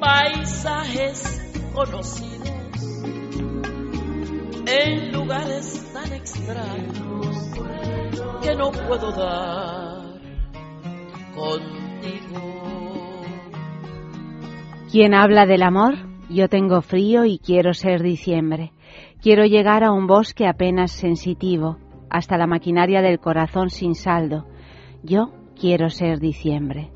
paisajes conocidos en lugares tan extraños que no puedo dar contigo. ¿Quién habla del amor? Yo tengo frío y quiero ser diciembre. Quiero llegar a un bosque apenas sensitivo, hasta la maquinaria del corazón sin saldo. Yo quiero ser diciembre.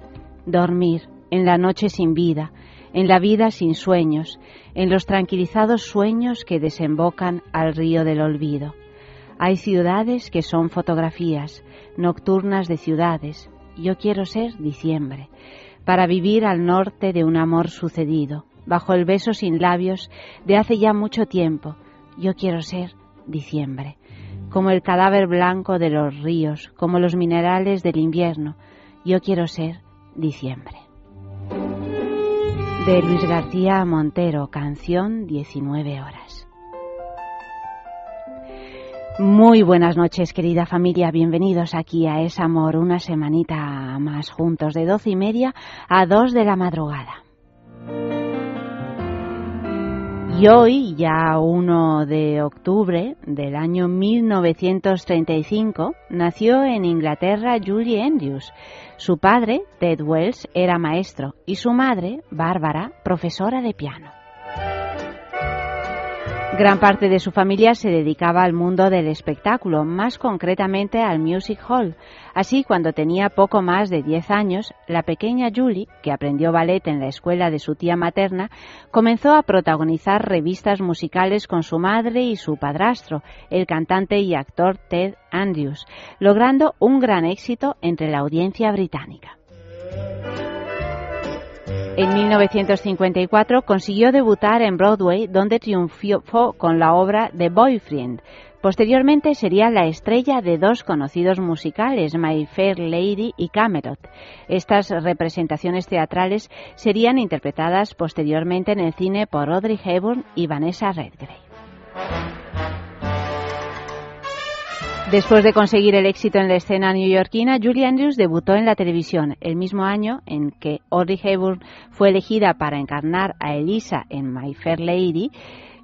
Dormir en la noche sin vida, en la vida sin sueños, en los tranquilizados sueños que desembocan al río del olvido. Hay ciudades que son fotografías, nocturnas de ciudades. Yo quiero ser diciembre, para vivir al norte de un amor sucedido, bajo el beso sin labios de hace ya mucho tiempo. Yo quiero ser diciembre, como el cadáver blanco de los ríos, como los minerales del invierno. Yo quiero ser diciembre de Luis García Montero, canción 19 horas. Muy buenas noches, querida familia. Bienvenidos aquí a Es Amor, una semanita más juntos, de doce y media a dos de la madrugada. Y hoy, ya 1 de octubre del año 1935, nació en Inglaterra Julie Andrews, su padre, Ted Wells, era maestro y su madre, Bárbara, profesora de piano. Gran parte de su familia se dedicaba al mundo del espectáculo, más concretamente al Music Hall. Así, cuando tenía poco más de 10 años, la pequeña Julie, que aprendió ballet en la escuela de su tía materna, comenzó a protagonizar revistas musicales con su madre y su padrastro, el cantante y actor Ted Andrews, logrando un gran éxito entre la audiencia británica. En 1954 consiguió debutar en Broadway, donde triunfó con la obra The Boyfriend. Posteriormente sería la estrella de dos conocidos musicales, My Fair Lady y Camelot. Estas representaciones teatrales serían interpretadas posteriormente en el cine por Audrey Hepburn y Vanessa Redgrave. Después de conseguir el éxito en la escena neoyorquina, Julie Andrews debutó en la televisión el mismo año en que Audrey Hepburn fue elegida para encarnar a Elisa en My Fair Lady.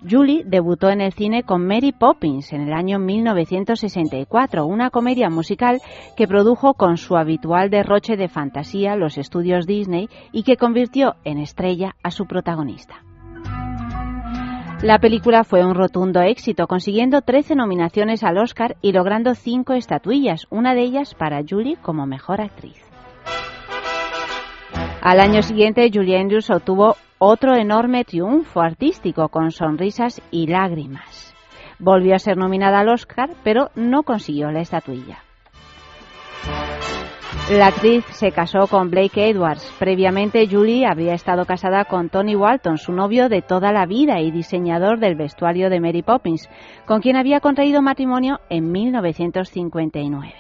Julie debutó en el cine con Mary Poppins en el año 1964, una comedia musical que produjo con su habitual derroche de fantasía los estudios Disney y que convirtió en estrella a su protagonista. La película fue un rotundo éxito, consiguiendo 13 nominaciones al Oscar y logrando 5 estatuillas, una de ellas para Julie como mejor actriz. Al año siguiente, Julie Andrews obtuvo otro enorme triunfo artístico con Sonrisas y Lágrimas. Volvió a ser nominada al Oscar, pero no consiguió la estatuilla. La actriz se casó con Blake Edwards. Previamente, Julie habría estado casada con Tony Walton, su novio de toda la vida y diseñador del vestuario de Mary Poppins, con quien había contraído matrimonio en 1959.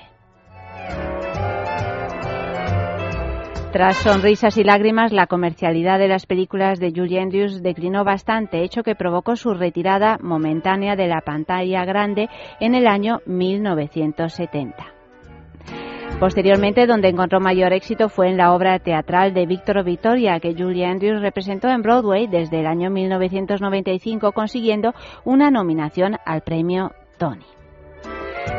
Tras sonrisas y lágrimas, la comercialidad de las películas de Julie Andrews declinó bastante, hecho que provocó su retirada momentánea de la pantalla grande en el año 1970. Posteriormente, donde encontró mayor éxito fue en la obra teatral de Víctor Victoria, que Julie Andrews representó en Broadway desde el año 1995, consiguiendo una nominación al premio Tony.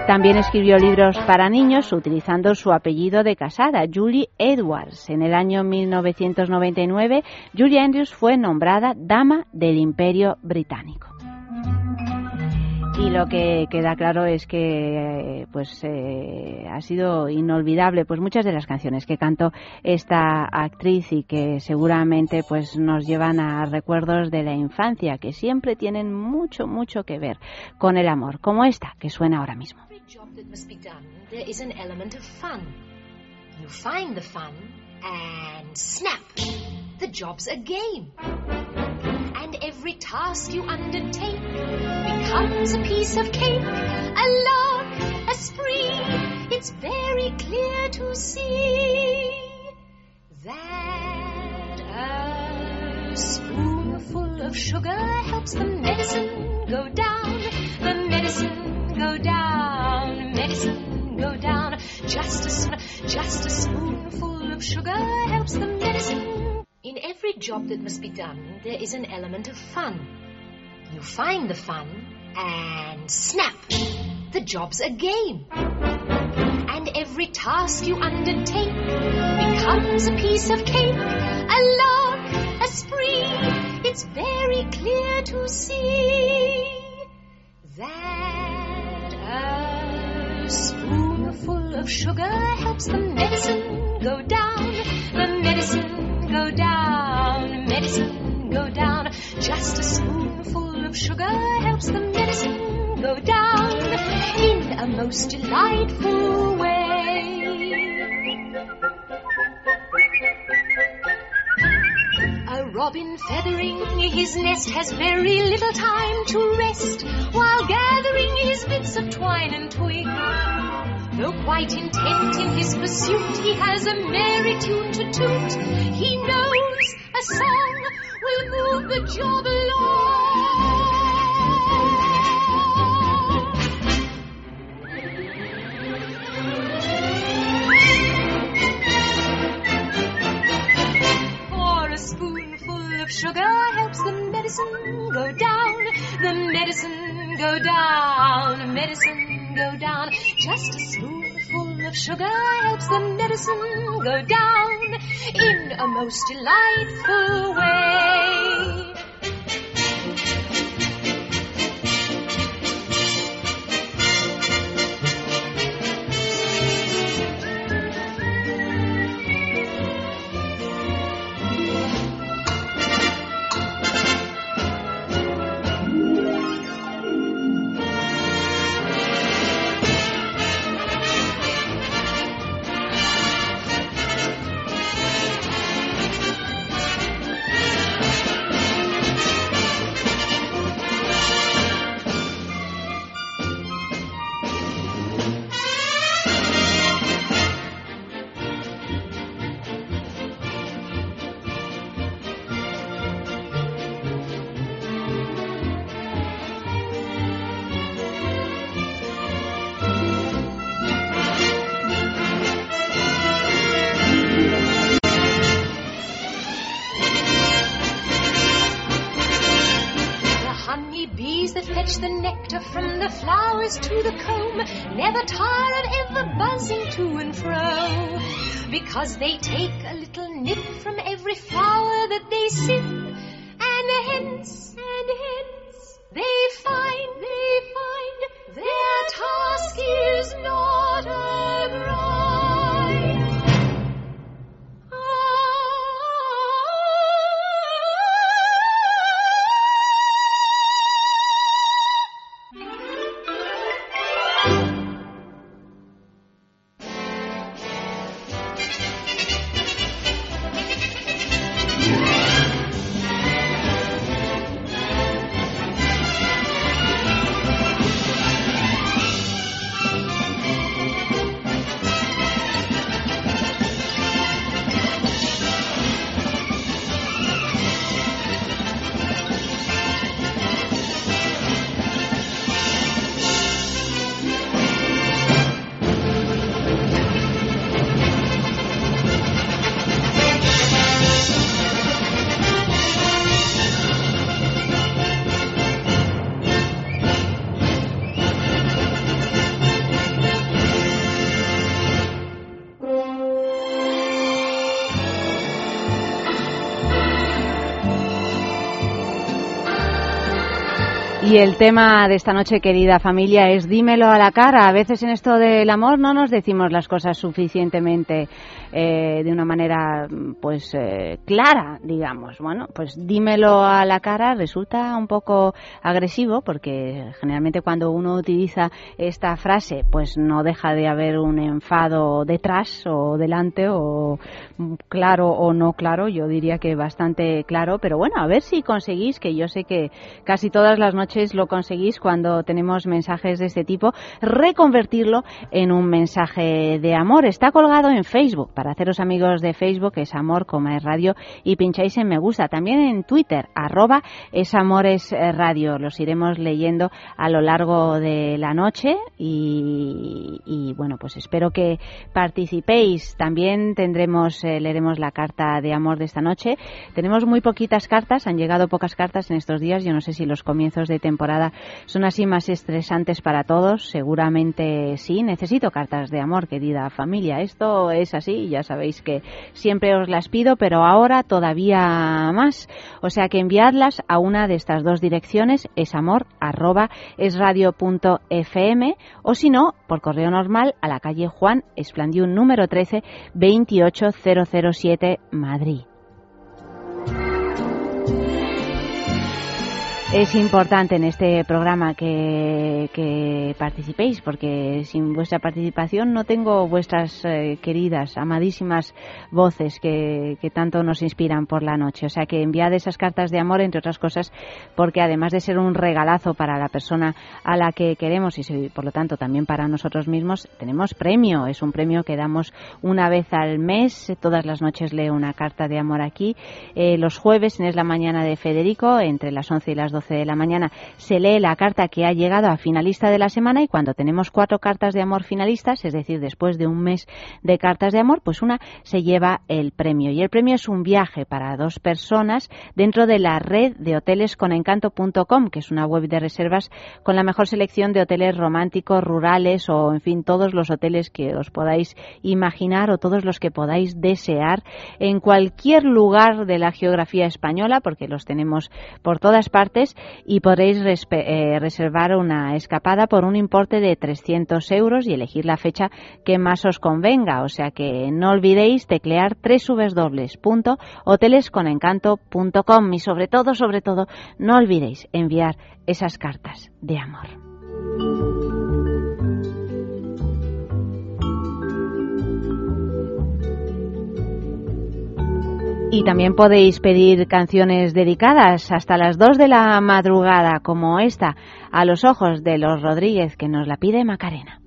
También escribió libros para niños utilizando su apellido de casada, Julie Edwards. En el año 1999, Julie Andrews fue nombrada Dama del Imperio Británico y lo que queda claro es que pues eh, ha sido inolvidable pues muchas de las canciones que cantó esta actriz y que seguramente pues nos llevan a recuerdos de la infancia que siempre tienen mucho mucho que ver con el amor como esta que suena ahora mismo And every task you undertake becomes a piece of cake, a lark, a spree. It's very clear to see that a spoonful of sugar helps the medicine go down, the medicine go down, medicine go down. Just a, just a spoonful of sugar helps the medicine. In every job that must be done, there is an element of fun. You find the fun, and snap! The job's a game. And every task you undertake becomes a piece of cake, a lark, a spree. It's very clear to see that a spoonful of sugar helps the medicine go down, the medicine go down, medicine go down. Just a spoonful of sugar helps the medicine go down in a most delightful way. A robin feathering his nest has very little time to rest while gathering his bits of twine and twig. Though quite intent in his pursuit, he has a merry tune to toot. He knows a song will move the job along. For a spoonful of sugar helps the medicine go down, the medicine go down, go down. Just a spoonful of sugar helps the medicine go down in a most delightful way. Because they take a little nip from every flower that they sip. And hence and hence they Y el tema de esta noche, querida familia, es dímelo a la cara. A veces en esto del amor no nos decimos las cosas suficientemente eh, de una manera pues eh, clara, digamos. Bueno, pues dímelo a la cara resulta un poco agresivo porque generalmente cuando uno utiliza esta frase pues no deja de haber un enfado detrás o delante o claro o no claro. Yo diría que bastante claro, pero bueno, a ver si conseguís que yo sé que casi todas las noches lo conseguís cuando tenemos mensajes de este tipo, reconvertirlo en un mensaje de amor. Está colgado en Facebook para haceros amigos de Facebook, es Amor como es Radio, y pincháis en me gusta. También en Twitter, arroba es Amores Radio. Los iremos leyendo a lo largo de la noche y, bueno, pues espero que participéis. También tendremos, eh, leeremos la carta de amor de esta noche. Tenemos muy poquitas cartas, han llegado pocas cartas en estos días. Yo no sé si los comienzos de temporada son así más estresantes para todos. Seguramente sí. Necesito cartas de amor, querida familia. Esto es así ya sabéis que siempre os las pido, pero ahora todavía más. O sea que enviadlas a una de estas dos direcciones, es amor arroba es radio punto fm, o si no, por correo normal a la calle Juan Esplandiún número 13 28007 Madrid. Es importante en este programa que, participéis porque sin vuestra participación no tengo vuestras eh, queridas, amadísimas voces que, tanto nos inspiran por la noche. O sea que enviad esas cartas de amor, entre otras cosas, porque además de ser un regalazo para la persona a la que queremos y por lo tanto también para nosotros mismos, tenemos premio. Es un premio que damos una vez al mes. Todas las noches leo una carta de amor aquí. Eh, los jueves Es la Mañana de Federico, entre las 11 y las 12 de la mañana se lee la carta que ha llegado a finalista de la semana y cuando tenemos cuatro cartas de amor finalistas, es decir, después de un mes de cartas de amor, pues una se lleva el premio. Y el premio es un viaje para dos personas dentro de la red de hoteles con encanto.com, que es una web de reservas con la mejor selección de hoteles románticos, rurales o, en fin, todos los hoteles que os podáis imaginar o todos los que podáis desear en cualquier lugar de la geografía española, porque los tenemos por todas partes y podréis eh, reservar una escapada por un importe de 300 euros y elegir la fecha que más os convenga. O sea que no olvidéis teclear www.hotelesconencanto.com y sobre todo, sobre todo, no olvidéis enviar esas cartas de amor. Y también podéis pedir canciones dedicadas hasta las 2 de la madrugada, como esta, a los ojos de los Rodríguez, que nos la pide Macarena.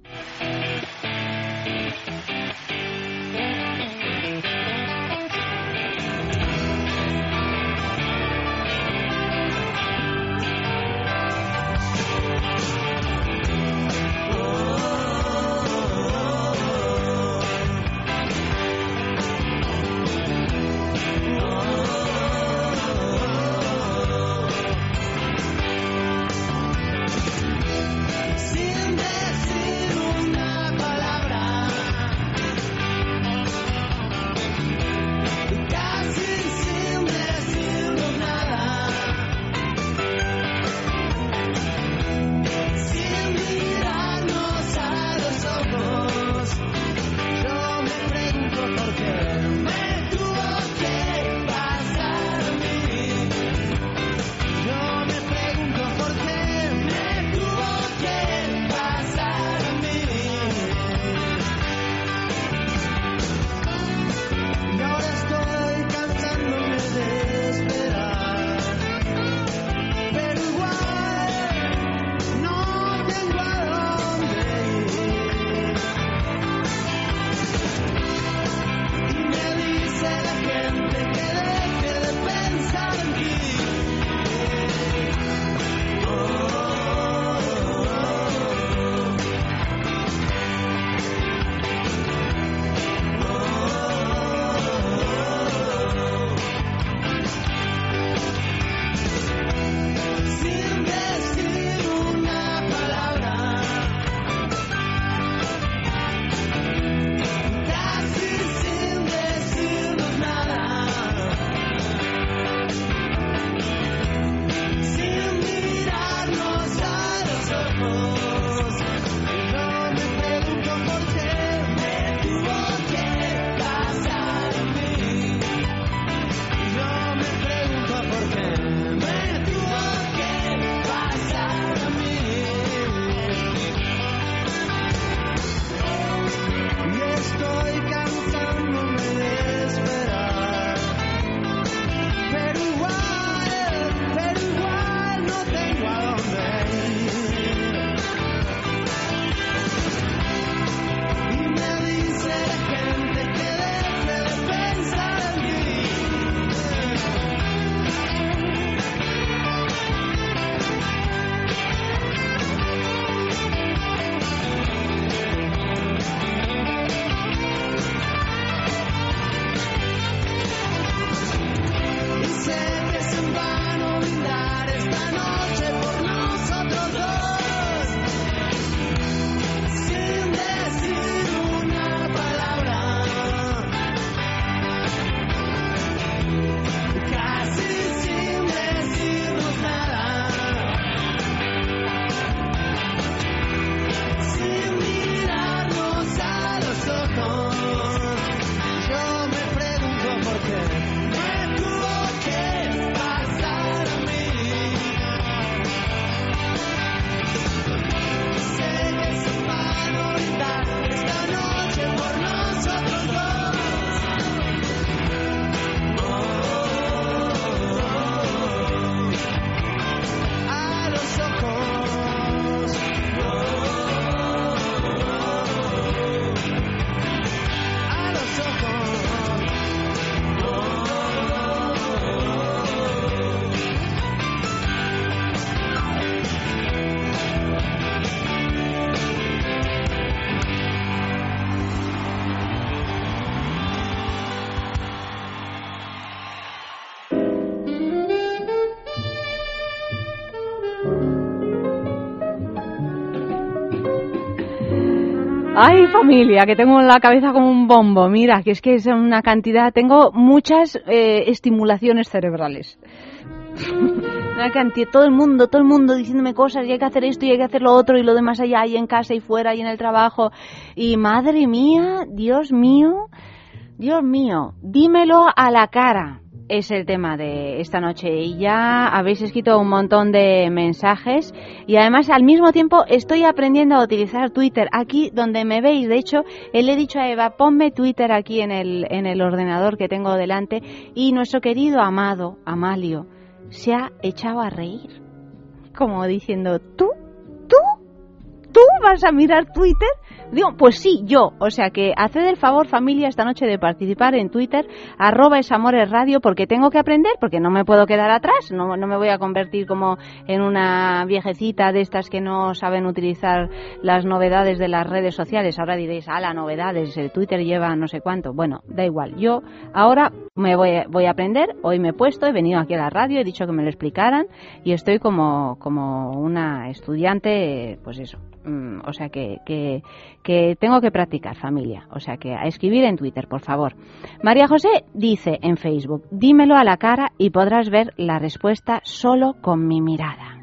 Ay, familia, que tengo la cabeza como un bombo. Mira, que es que es una cantidad. Tengo muchas eh, estimulaciones cerebrales. una cantidad, todo el mundo, todo el mundo diciéndome cosas y hay que hacer esto y hay que hacer lo otro y lo demás allá y en casa y fuera y en el trabajo. Y madre mía, Dios mío, Dios mío, dímelo a la cara es el tema de esta noche y ya habéis escrito un montón de mensajes y además al mismo tiempo estoy aprendiendo a utilizar Twitter aquí donde me veis. De hecho, le he dicho a Eva, ponme Twitter aquí en el, en el ordenador que tengo delante y nuestro querido amado Amalio se ha echado a reír. Como diciendo, ¿tú? ¿Tú? ¿Tú vas a mirar Twitter? Digo, pues sí, yo. O sea que haced el favor, familia, esta noche de participar en Twitter, arroba esamores radio, porque tengo que aprender, porque no me puedo quedar atrás, no, no me voy a convertir como en una viejecita de estas que no saben utilizar las novedades de las redes sociales. Ahora diréis, ah, las novedades, el Twitter lleva no sé cuánto. Bueno, da igual. Yo ahora me voy, voy a aprender, hoy me he puesto, he venido aquí a la radio, he dicho que me lo explicaran y estoy como, como una estudiante, pues eso, Mm, o sea que, que, tengo que practicar familia. O sea que a escribir en Twitter, por favor. María José dice en Facebook, dímelo a la cara y podrás ver la respuesta solo con mi mirada.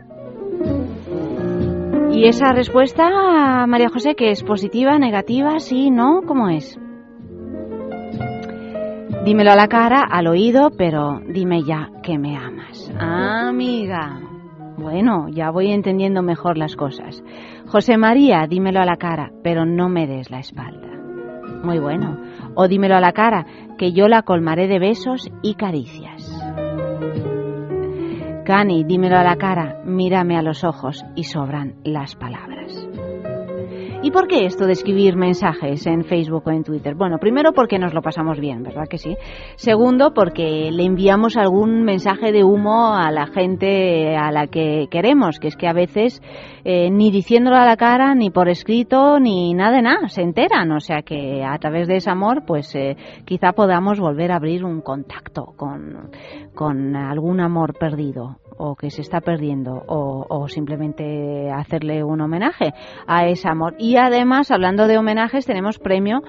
Y esa respuesta, María José, que es positiva, negativa, sí, no, ¿cómo es? Dímelo a la cara, al oído, pero dime ya que me amas. amiga. Bueno, ya voy entendiendo mejor las cosas. José María, dímelo a la cara, pero no me des la espalda. Muy bueno. O dímelo a la cara, que yo la colmaré de besos y caricias. Cani, dímelo a la cara, mírame a los ojos y sobran las palabras. ¿Y por qué esto de escribir mensajes en Facebook o en Twitter? Bueno, primero porque nos lo pasamos bien, ¿verdad que sí? Segundo, porque le enviamos algún mensaje de humo a la gente a la que queremos, que es que a veces eh, ni diciéndolo a la cara, ni por escrito, ni nada de nada, se enteran. O sea que a través de ese amor, pues eh, quizá podamos volver a abrir un contacto con, con algún amor perdido o que se está perdiendo o, simplemente hacerle un homenaje a ese amor. Y además, hablando de homenajes, tenemos premio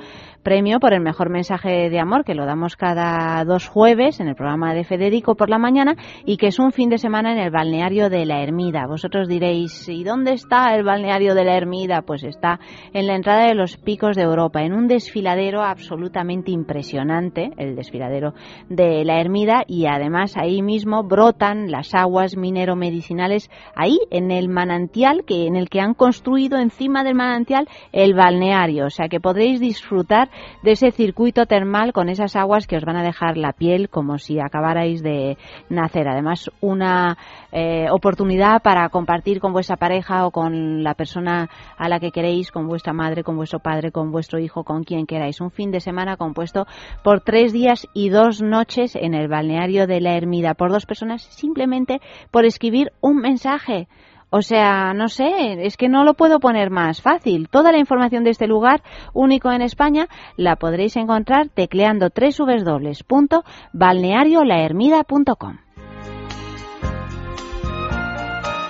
premio por el mejor mensaje de amor que lo damos cada dos jueves en el programa de Federico por la mañana y que es un fin de semana en el balneario de la Ermida. Vosotros diréis, ¿y dónde está el balneario de la Ermida? Pues está en la entrada de los picos de Europa, en un desfiladero absolutamente impresionante, el desfiladero de la Ermida y además ahí mismo brotan las aguas minero-medicinales ahí en el manantial que en el que han construido encima del manantial el balneario, o sea que podréis disfrutar de ese circuito termal con esas aguas que os van a dejar la piel como si acabarais de nacer. Además, una eh, oportunidad para compartir con vuestra pareja o con la persona a la que queréis, con vuestra madre, con vuestro padre, con vuestro hijo, con quien queráis. Un fin de semana compuesto por tres días y dos noches en el balneario de la Ermida por dos personas simplemente por escribir un mensaje. O sea, no sé, es que no lo puedo poner más fácil. Toda la información de este lugar, único en España, la podréis encontrar tecleando www.balneariolahermida.com.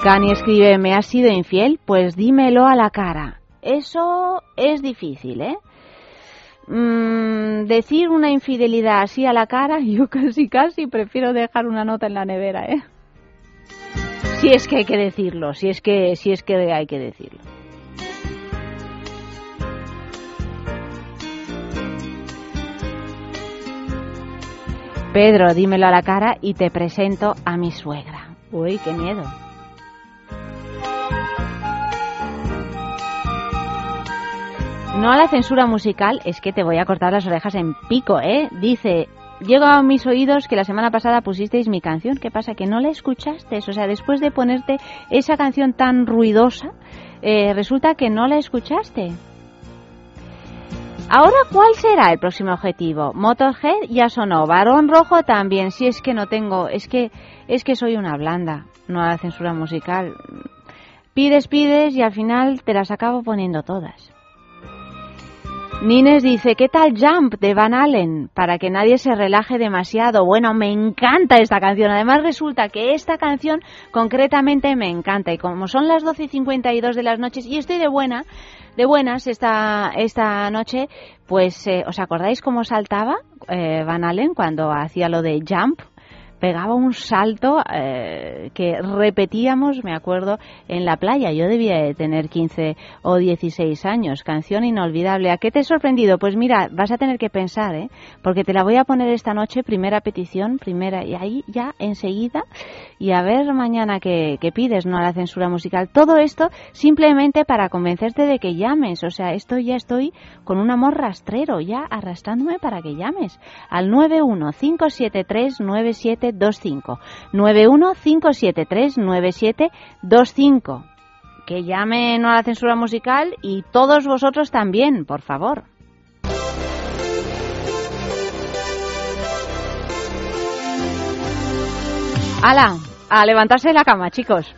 Cani escribe, ¿me has sido infiel? Pues dímelo a la cara. Eso es difícil, ¿eh? Mm, decir una infidelidad así a la cara, yo casi casi prefiero dejar una nota en la nevera, ¿eh? Si es que hay que decirlo, si es que, si es que hay que decirlo. Pedro, dímelo a la cara y te presento a mi suegra. Uy, qué miedo. No a la censura musical, es que te voy a cortar las orejas en pico, ¿eh? Dice llega a mis oídos que la semana pasada pusisteis mi canción. ¿Qué pasa? Que no la escuchaste. O sea, después de ponerte esa canción tan ruidosa, eh, resulta que no la escuchaste. Ahora, ¿cuál será el próximo objetivo? Motorhead ya sonó, Varón Rojo también. Si es que no tengo, es que es que soy una blanda, no a la censura musical. Pides, pides y al final te las acabo poniendo todas. Nines dice, ¿qué tal Jump de Van Allen? Para que nadie se relaje demasiado. Bueno, me encanta esta canción. Además resulta que esta canción concretamente me encanta. Y como son las 12 y 52 de las noches y estoy de buena, de buenas esta, esta noche, pues eh, ¿os acordáis cómo saltaba eh, Van Allen cuando hacía lo de jump? Pegaba un salto eh, que repetíamos, me acuerdo, en la playa. Yo debía de tener 15 o 16 años. Canción inolvidable. ¿A qué te he sorprendido? Pues mira, vas a tener que pensar, ¿eh? Porque te la voy a poner esta noche, primera petición, primera, y ahí ya enseguida, y a ver mañana qué, pides, no a la censura musical. Todo esto simplemente para convencerte de que llames. O sea, esto ya estoy con un amor rastrero, ya arrastrándome para que llames. Al 9157397 25 91 573 9725. Que llamen a la censura musical y todos vosotros también, por favor. ¡Hala! A levantarse de la cama, chicos.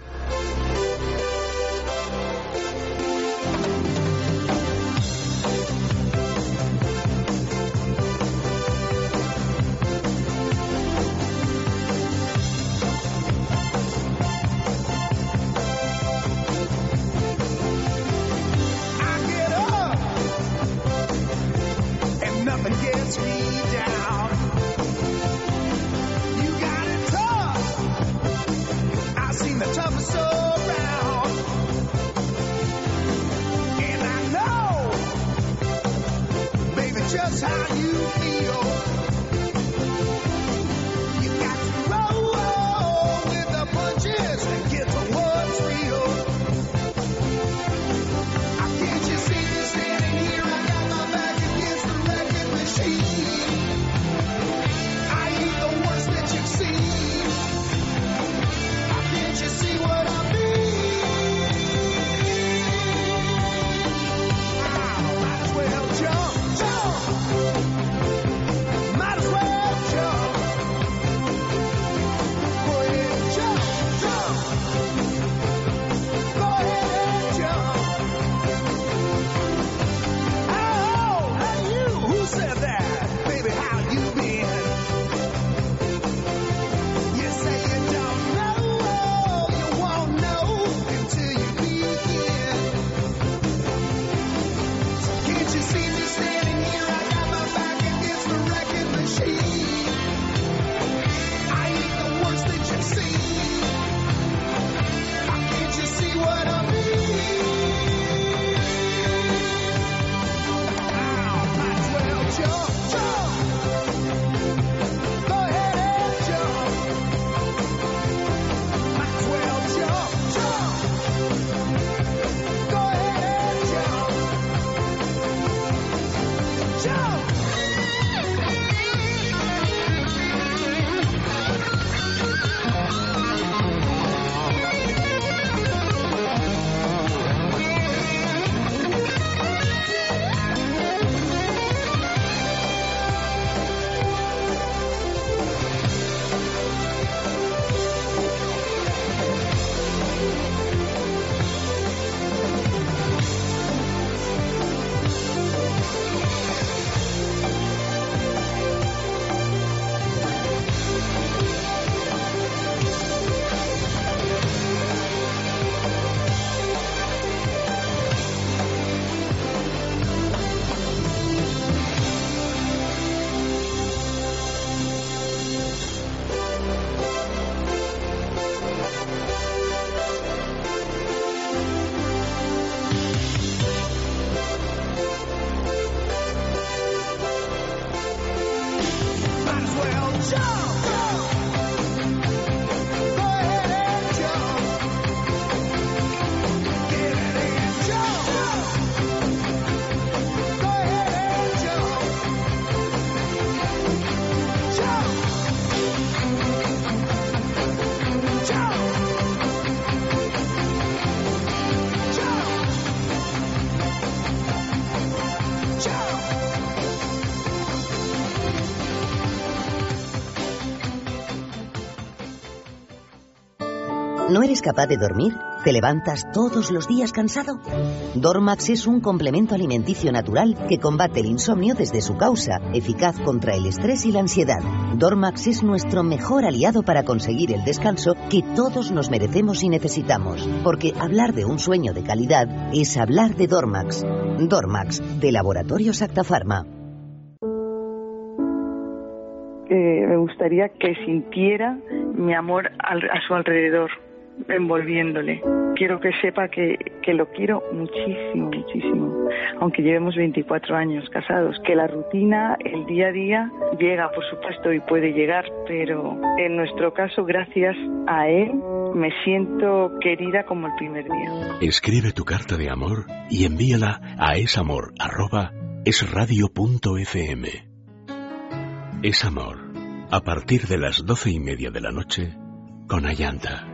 Capaz de dormir? ¿Te levantas todos los días cansado? Dormax es un complemento alimenticio natural que combate el insomnio desde su causa, eficaz contra el estrés y la ansiedad. Dormax es nuestro mejor aliado para conseguir el descanso que todos nos merecemos y necesitamos, porque hablar de un sueño de calidad es hablar de Dormax. Dormax, de Laboratorios Actafarma. Eh, me gustaría que sintiera mi amor a su alrededor envolviéndole. Quiero que sepa que, que lo quiero muchísimo, muchísimo, aunque llevemos 24 años casados, que la rutina, el día a día, llega, por supuesto, y puede llegar, pero en nuestro caso, gracias a él, me siento querida como el primer día. Escribe tu carta de amor y envíala a esamor.esradio.fm. Es amor, a partir de las doce y media de la noche, con Ayanta.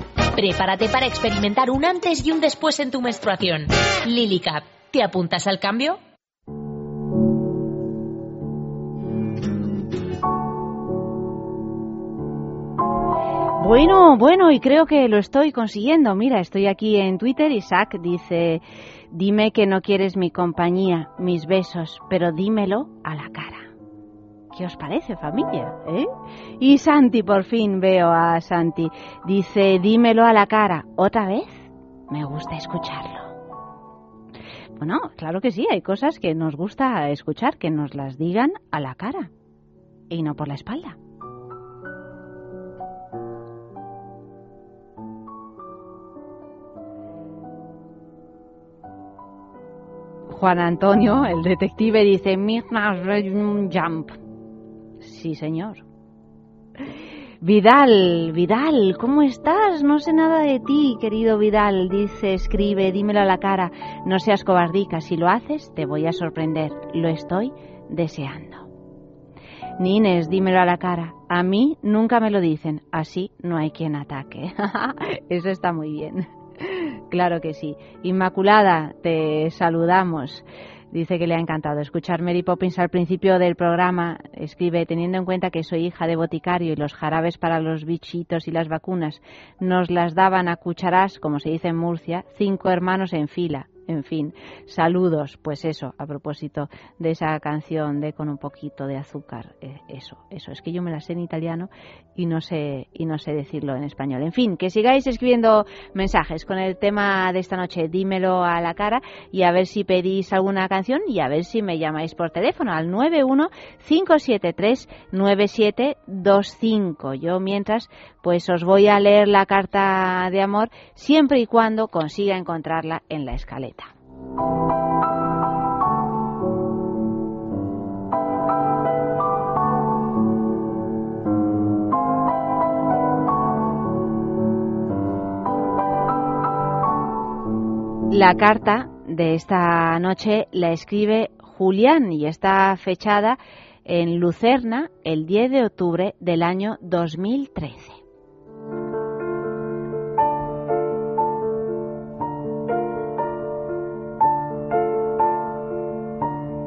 Prepárate para experimentar un antes y un después en tu menstruación. Lily Cap ¿Te apuntas al cambio? Bueno, bueno, y creo que lo estoy consiguiendo. Mira, estoy aquí en Twitter. Isaac dice, dime que no quieres mi compañía, mis besos, pero dímelo a la cara. ¿Qué os parece, familia? ¿Eh? Y Santi, por fin veo a Santi. Dice, dímelo a la cara. ¿Otra vez? Me gusta escucharlo. Bueno, claro que sí, hay cosas que nos gusta escuchar, que nos las digan a la cara y no por la espalda. Juan Antonio, el detective, dice, jump. Sí, señor. Vidal, Vidal, ¿cómo estás? No sé nada de ti, querido Vidal. Dice, escribe, dímelo a la cara. No seas cobardica. Si lo haces, te voy a sorprender. Lo estoy deseando. Nines, dímelo a la cara. A mí nunca me lo dicen. Así no hay quien ataque. Eso está muy bien. Claro que sí. Inmaculada, te saludamos. Dice que le ha encantado escuchar Mary Poppins al principio del programa. Escribe, teniendo en cuenta que soy hija de boticario y los jarabes para los bichitos y las vacunas nos las daban a cucharas, como se dice en Murcia, cinco hermanos en fila. En fin, saludos. Pues eso, a propósito de esa canción de Con un poquito de azúcar. Eh, eso, eso. Es que yo me la sé en italiano y no sé, y no sé decirlo en español. En fin, que sigáis escribiendo mensajes con el tema de esta noche. Dímelo a la cara y a ver si pedís alguna canción y a ver si me llamáis por teléfono al 915739725. Yo mientras, pues os voy a leer la carta de amor siempre y cuando consiga encontrarla en la escaleta. La carta de esta noche la escribe Julián y está fechada en Lucerna el 10 de octubre del año 2013.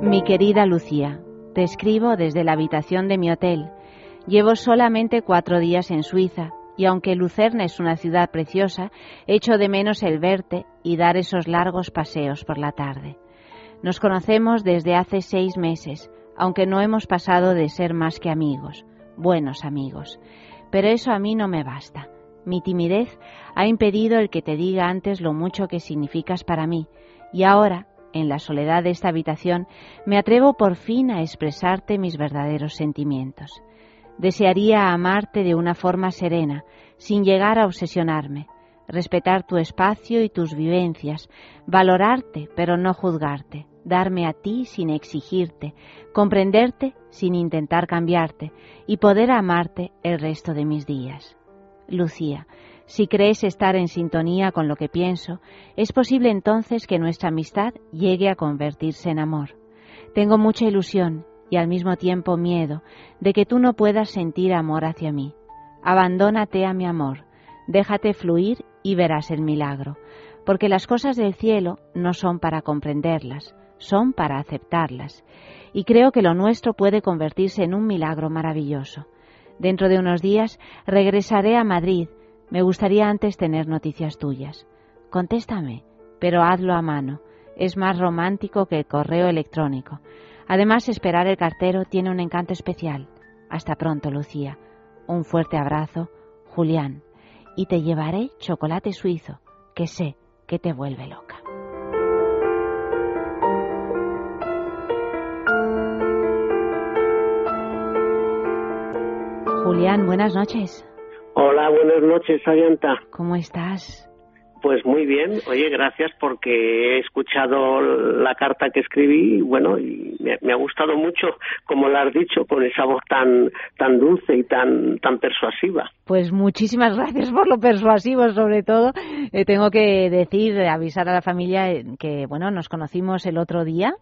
Mi querida Lucía, te escribo desde la habitación de mi hotel. Llevo solamente cuatro días en Suiza y aunque Lucerna es una ciudad preciosa, echo de menos el verte y dar esos largos paseos por la tarde. Nos conocemos desde hace seis meses, aunque no hemos pasado de ser más que amigos, buenos amigos. Pero eso a mí no me basta. Mi timidez ha impedido el que te diga antes lo mucho que significas para mí, y ahora, en la soledad de esta habitación, me atrevo por fin a expresarte mis verdaderos sentimientos. Desearía amarte de una forma serena, sin llegar a obsesionarme, respetar tu espacio y tus vivencias, valorarte pero no juzgarte, darme a ti sin exigirte, comprenderte sin intentar cambiarte y poder amarte el resto de mis días. Lucía, Si crees estar en sintonía con lo que pienso, es posible entonces que nuestra amistad llegue a convertirse en amor. Tengo mucha ilusión y al mismo tiempo miedo de que tú no puedas sentir amor hacia mí. Abandónate a mi amor, déjate fluir y verás el milagro, porque las cosas del cielo no son para comprenderlas, son para aceptarlas, y creo que lo nuestro puede convertirse en un milagro maravilloso. Dentro de unos días regresaré a Madrid. Me gustaría antes tener noticias tuyas. Contéstame, pero hazlo a mano. Es más romántico que el correo electrónico. Además, esperar el cartero tiene un encanto especial. Hasta pronto, Lucía. Un fuerte abrazo, Julián. Y te llevaré chocolate suizo, que sé que te vuelve loca. Julián, buenas noches. Hola, buenas noches, Ayanta. ¿Cómo estás? Pues muy bien. Oye, gracias porque he escuchado la carta que escribí y bueno, y me, ha gustado mucho, como la has dicho, con esa voz tan tan dulce y tan tan persuasiva. Pues muchísimas gracias por lo persuasivo, sobre todo. Eh, tengo que decir, avisar a la familia que bueno, nos conocimos el otro día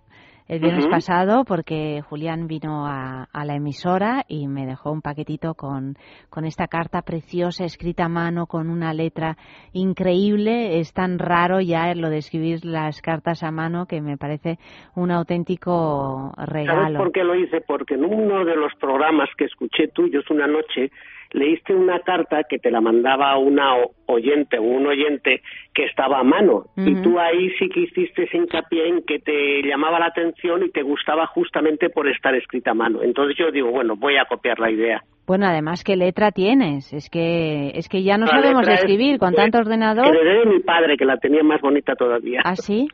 el viernes pasado porque Julián vino a, la emisora y me dejó un paquetito con, con esta carta preciosa escrita a mano con una letra increíble. Es tan raro ya lo de escribir las cartas a mano que me parece un auténtico regalo. ¿Sabes por qué lo hice? Porque en uno de los programas que escuché tuyos una noche leíste una carta que te la mandaba una oyente o un oyente que estaba a mano y tú ahí sí que hiciste hincapié en que te llamaba la atención y te gustaba justamente por estar escrita a mano. Entonces yo digo, bueno, voy a copiar la idea. Bueno, además, ¿qué letra tienes? Es que es que ya no sabemos escribir con tanto ordenador. Que de mi padre, que la tenía más bonita todavía. ¿Ah, sí?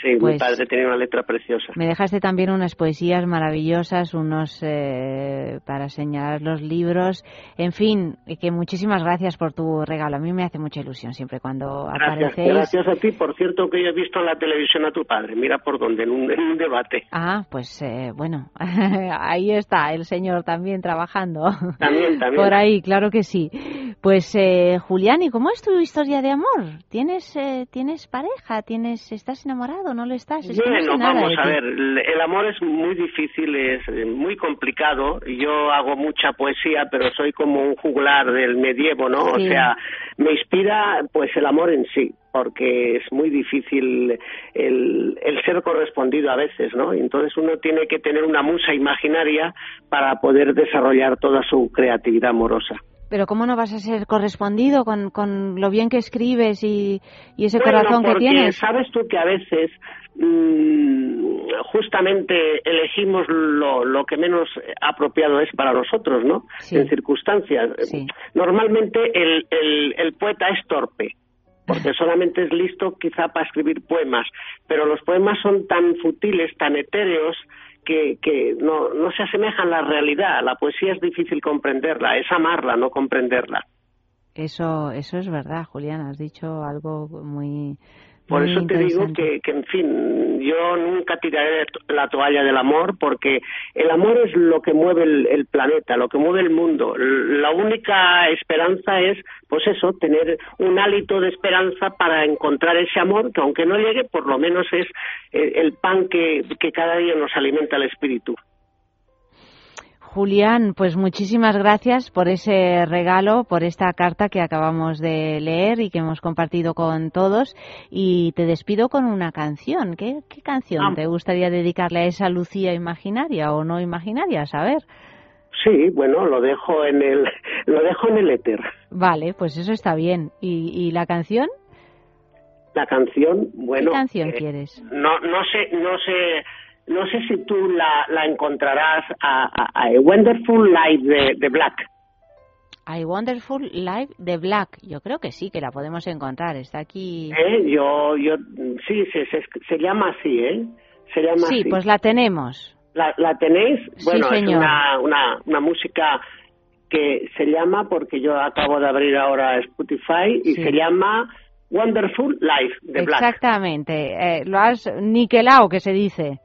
Sí, mi pues padre tenía una letra preciosa. Me dejaste también unas poesías maravillosas, unos eh, para señalar los libros. En fin, que muchísimas gracias por tu regalo. A mí me hace mucha ilusión siempre cuando gracias, Gracias a ti. Por cierto, que yo he visto en la televisión a tu padre. Mira por dónde, en un, debate. Ah, pues eh, bueno, ahí está el señor también trabajando. También, también. Por ahí, claro que sí. Pues eh, Julián, ¿y cómo es tu historia de amor? ¿Tienes, ¿tienes pareja? ¿Tienes, ¿Estás enamorado? No lo estás. bueno, vamos a ver, el amor es muy difícil, es eh, muy complicado. Yo hago mucha poesía, pero soy como un juglar del medievo, ¿no? O sea, me inspira pues el amor en sí porque es muy difícil el, el, ser correspondido a veces, ¿no? Entonces uno tiene que tener una musa imaginaria para poder desarrollar toda su creatividad amorosa. Pero ¿cómo no vas a ser correspondido con, con lo bien que escribes y, y ese corazón que tienes? Sabes tú que a veces mm, justamente elegimos lo, lo, que menos apropiado es para nosotros, ¿no? En circunstancias. Normalmente el, el, el poeta es torpe porque solamente es listo quizá para escribir poemas, pero los poemas son tan futiles, tan etéreos, que, que no, no se asemejan a la realidad. La poesía es difícil comprenderla, es amarla, no comprenderla. Eso, eso es verdad, Julián. Has dicho algo muy, por eso te digo que, que, en fin, yo nunca tiraré la toalla del amor porque el amor es lo que mueve el, planeta, lo que mueve el mundo. La única esperanza es, pues eso, tener un hálito de esperanza para encontrar ese amor que aunque no llegue, por lo menos es eh, el pan que, que cada día nos alimenta el espíritu. Julián, pues muchísimas gracias por ese regalo, por esta carta que acabamos de leer y que hemos compartido con todos. Y te despido con una canción. ¿Qué, canción ah. te gustaría dedicarle a esa Lucía imaginaria o no imaginaria? A saber. Sí, bueno, lo dejo en el, lo dejo en el éter. Vale, pues eso está bien. ¿Y, la canción? La canción, bueno. ¿Qué canción eh, quieres? No, no sé, no sé no sé si tú la, la encontrarás a, a, Wonderful Life de, Black. A Wonderful Life de Black. Yo creo que sí, que la podemos encontrar. Está aquí. ¿Eh? Yo, yo, sí, se, se, llama así, ¿eh? Se llama sí, pues la tenemos. ¿La, la tenéis? Bueno, es una, una, una música que se llama, porque yo acabo de abrir ahora Spotify, y se llama Wonderful Life de Black. Exactamente. Eh, lo has niquelado, que se dice.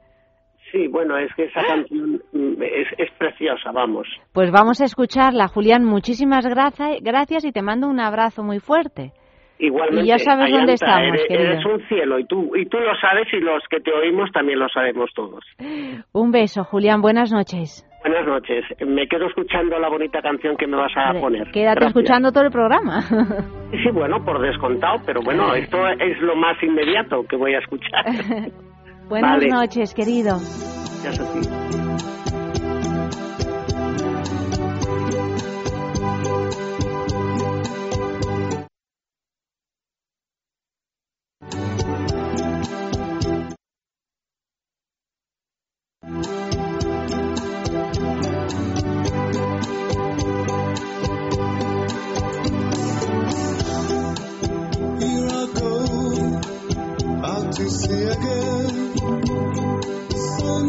Sí, bueno, es que esa canción mm, es, es preciosa, vamos. Pues vamos a escucharla, Julián. Muchísimas gracias y te mando un abrazo muy fuerte. Igualmente, y ya sabes dónde estamos, eres, querido. eres un cielo y tú, y tú lo sabes y los que te oímos también lo sabemos todos. Un beso, Julián. Buenas noches. Buenas noches. Me quedo escuchando la bonita canción que me vas a poner. Quédate Gracias. escuchando todo el programa. Sí, bueno, por descontado, pero bueno, esto es lo más inmediato que voy a escuchar. Buenas Vale. noches, querido. Gracias a ti. Here I go out to sea again. The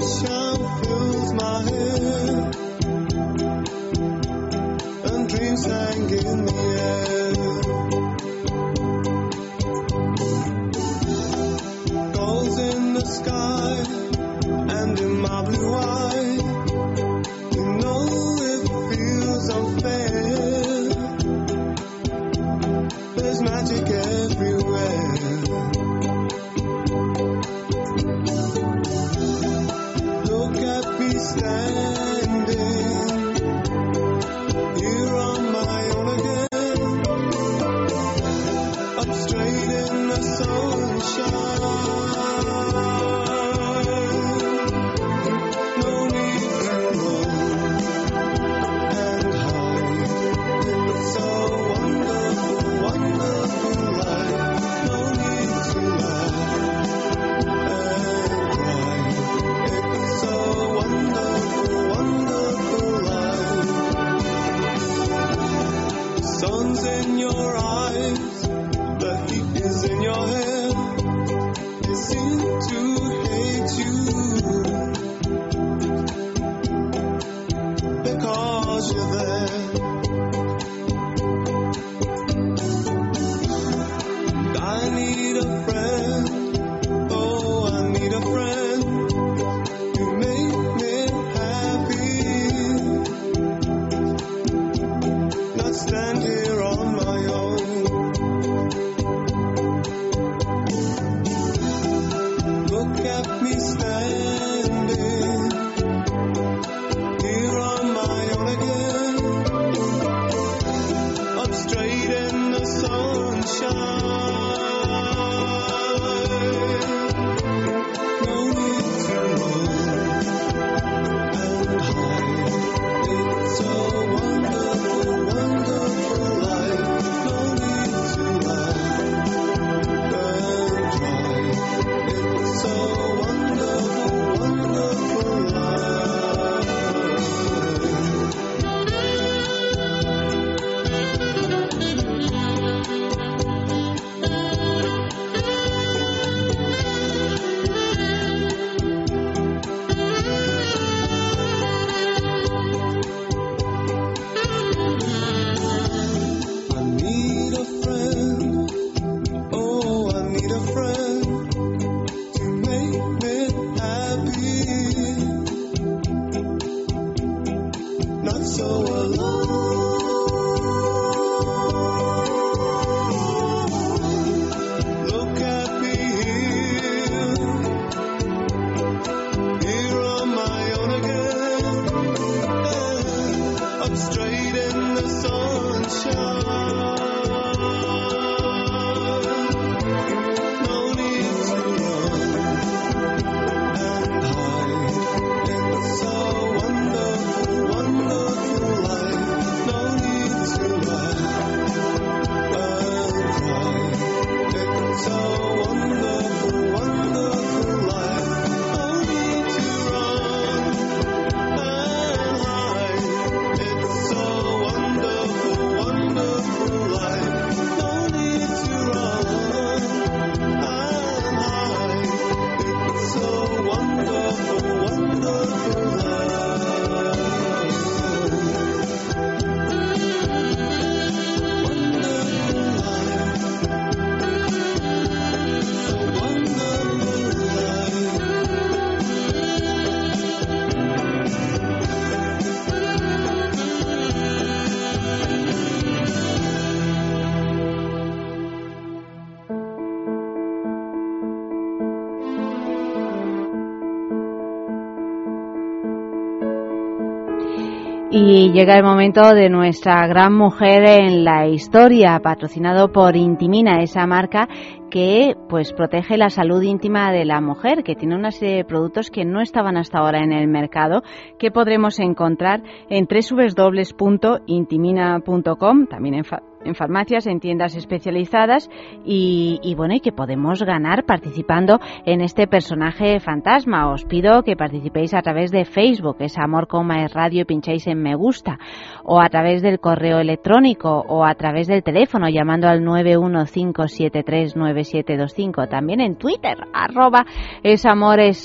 llega el momento de nuestra gran mujer en la historia, patrocinado por Intimina, esa marca que pues protege la salud íntima de la mujer, que tiene una serie de productos que no estaban hasta ahora en el mercado, que podremos encontrar en www.intimina.com, también en en farmacias, en tiendas especializadas y, bueno, y que podemos ganar participando en este personaje fantasma. Os pido que participéis a través de Facebook, es Amor Coma es Radio, pincháis en Me Gusta, o a través del correo electrónico, o a través del teléfono llamando al 915739725. También en Twitter, arroba es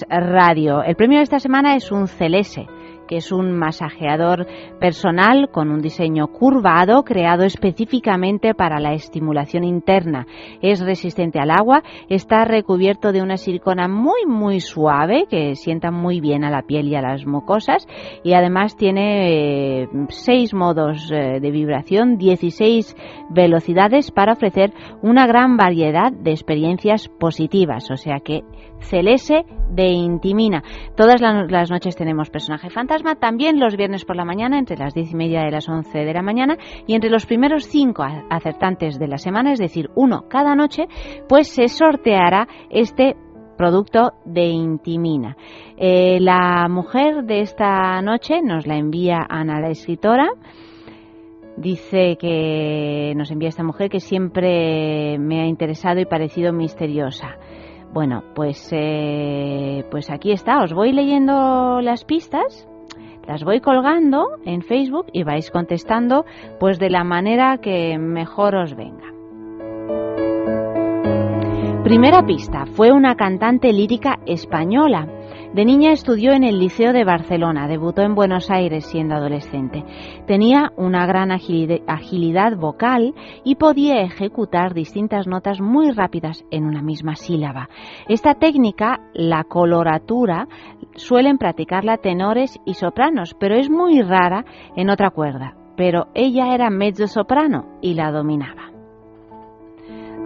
Radio. El premio de esta semana es un Celese que es un masajeador personal con un diseño curvado creado específicamente para la estimulación interna. Es resistente al agua, está recubierto de una silicona muy muy suave que sienta muy bien a la piel y a las mucosas y además tiene eh, seis modos eh, de vibración, 16 velocidades para ofrecer una gran variedad de experiencias positivas. O sea que Celese de Intimina. Todas las noches tenemos personaje fantasma, también los viernes por la mañana, entre las diez y media y las once de la mañana, y entre los primeros cinco acertantes de la semana, es decir, uno cada noche, pues se sorteará este producto de Intimina. Eh, la mujer de esta noche nos la envía Ana, la escritora. Dice que nos envía esta mujer que siempre me ha interesado y parecido misteriosa. Bueno, pues, eh, pues aquí está, os voy leyendo las pistas, las voy colgando en Facebook y vais contestando pues de la manera que mejor os venga. Primera pista, fue una cantante lírica española de niña estudió en el Liceo de Barcelona, debutó en Buenos Aires siendo adolescente. Tenía una gran agilidad vocal y podía ejecutar distintas notas muy rápidas en una misma sílaba. Esta técnica, la coloratura, suelen practicarla tenores y sopranos, pero es muy rara en otra cuerda. Pero ella era mezzo soprano y la dominaba.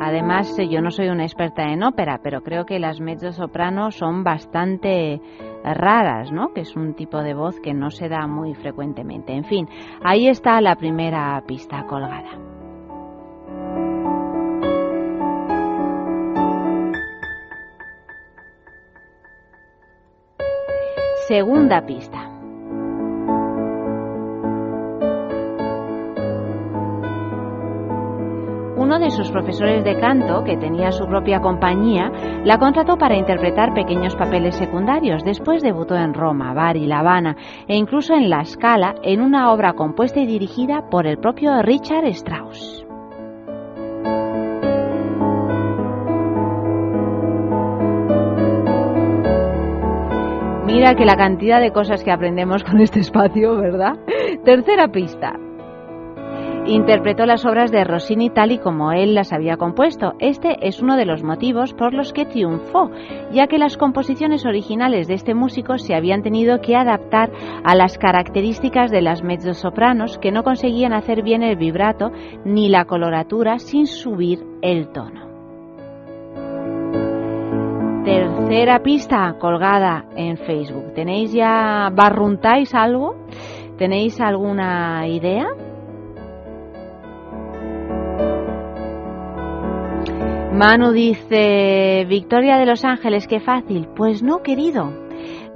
Además, yo no soy una experta en ópera, pero creo que las mezzo-soprano son bastante raras, ¿no? Que es un tipo de voz que no se da muy frecuentemente. En fin, ahí está la primera pista colgada. Segunda pista. Uno de sus profesores de canto, que tenía su propia compañía, la contrató para interpretar pequeños papeles secundarios. Después debutó en Roma, Bari, La Habana e incluso en La Scala en una obra compuesta y dirigida por el propio Richard Strauss. Mira que la cantidad de cosas que aprendemos con este espacio, ¿verdad? Tercera pista. Interpretó las obras de Rossini tal y como él las había compuesto. Este es uno de los motivos por los que triunfó, ya que las composiciones originales de este músico se habían tenido que adaptar a las características de las mezzosopranos que no conseguían hacer bien el vibrato ni la coloratura sin subir el tono. Tercera pista colgada en Facebook. ¿Tenéis ya, barruntáis algo? ¿Tenéis alguna idea? Manu dice, Victoria de Los Ángeles, qué fácil. Pues no, querido.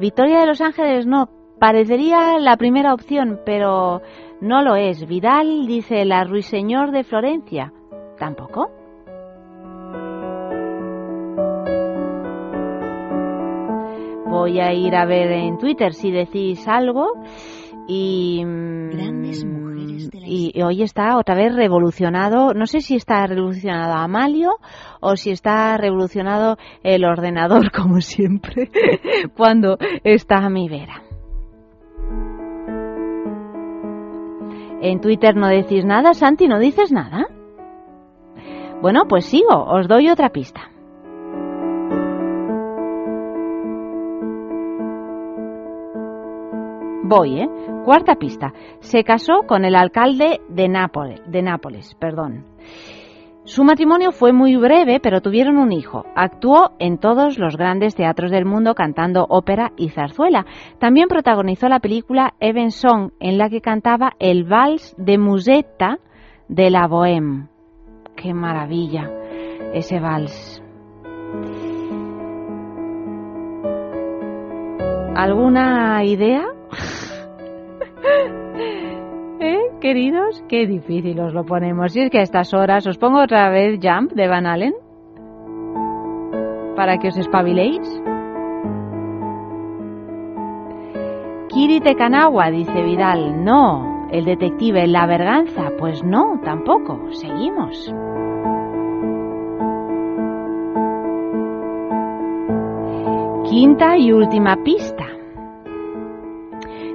Victoria de Los Ángeles no. Parecería la primera opción, pero no lo es. Vidal dice, la Ruiseñor de Florencia. Tampoco. Voy a ir a ver en Twitter si decís algo. Y, Grandes mujeres de la y hoy está otra vez revolucionado, no sé si está revolucionado Amalio o si está revolucionado el ordenador, como siempre, cuando está a mi vera. En Twitter no decís nada, Santi, ¿no dices nada? Bueno, pues sigo, os doy otra pista. Voy, ¿eh? Cuarta pista. Se casó con el alcalde de Nápoles, perdón. Su matrimonio fue muy breve, pero tuvieron un hijo. Actuó en todos los grandes teatros del mundo cantando ópera y zarzuela. También protagonizó la película Even Song, en la que cantaba el vals de Musetta de la Bohème. ¡Qué maravilla ese vals! ¿Alguna idea? ¿Eh, queridos? Qué difícil os lo ponemos. Y es que a estas horas os pongo otra vez Jump de Van Allen para que os espabiléis. Kiri Tekanawa, dice Vidal. No. El detective La Verganza. Pues no, tampoco. Seguimos. Quinta y última pista.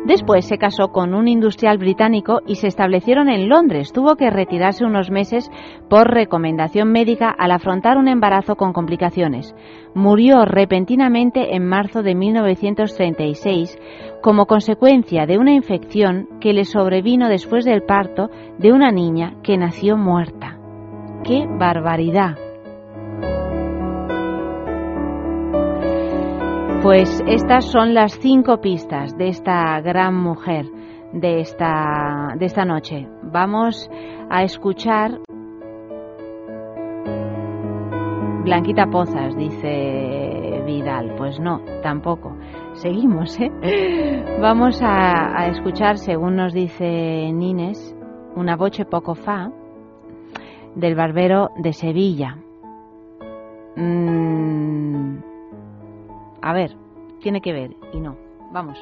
Después se casó con un industrial británico y se establecieron en Londres. Tuvo que retirarse unos meses por recomendación médica al afrontar un embarazo con complicaciones. Murió repentinamente en marzo de 1936 como consecuencia de una infección que le sobrevino después del parto de una niña que nació muerta. ¡Qué barbaridad! Pues estas son las cinco pistas de esta gran mujer de esta, de esta noche. Vamos a escuchar Blanquita Pozas, dice Vidal. Pues no, tampoco. Seguimos, ¿eh? Vamos a, escuchar, según nos dice Nines, una voce poco fa del barbero de Sevilla. Mm, a ver, tiene que ver y no. Vamos.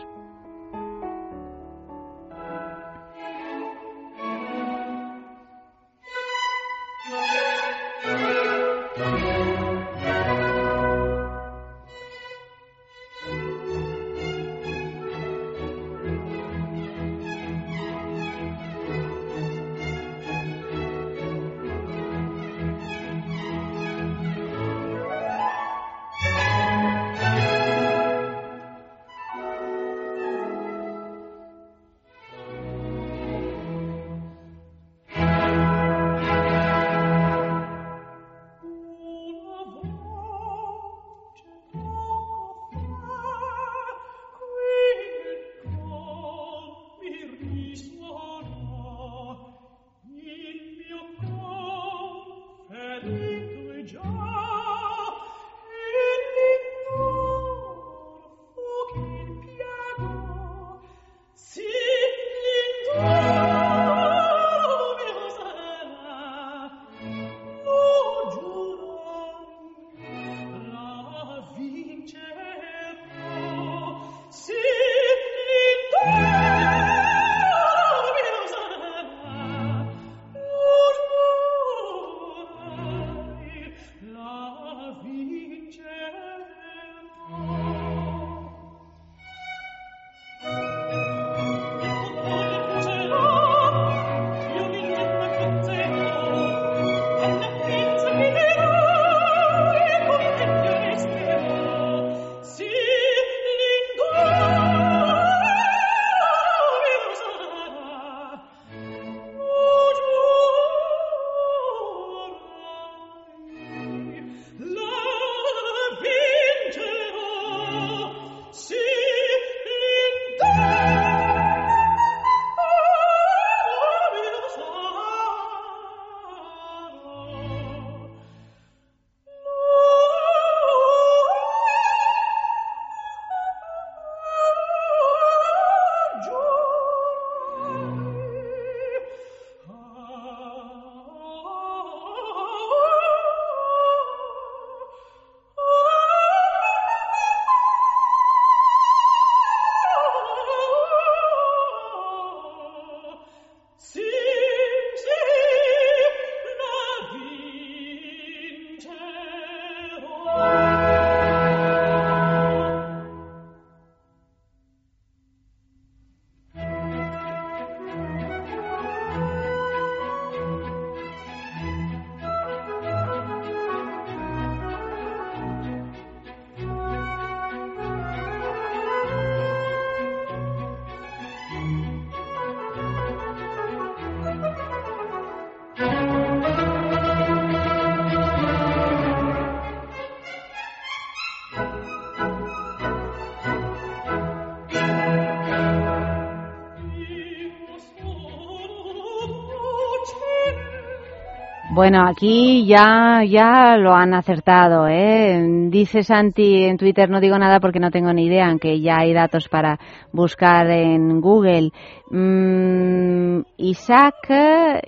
Bueno, aquí ya, ya lo han acertado, ¿eh? Dice Santi en Twitter, no digo nada porque no tengo ni idea, aunque ya hay datos para buscar en Google. Mm, Isaac,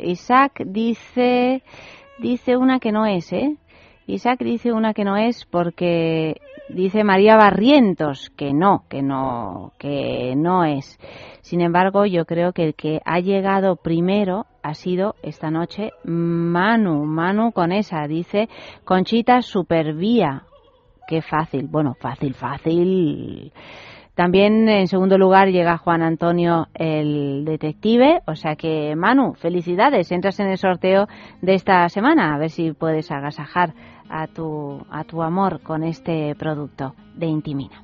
Isaac dice, dice una que no es, ¿eh? Isaac dice una que no es porque dice María Barrientos que no, que no, que no es. Sin embargo, yo creo que el que ha llegado primero ha sido esta noche Manu, Manu con esa, dice Conchita Supervía. Qué fácil, bueno, fácil, fácil. También en segundo lugar llega Juan Antonio el detective, o sea que Manu, felicidades, entras en el sorteo de esta semana, a ver si puedes agasajar a tu, a tu amor con este producto de Intimina.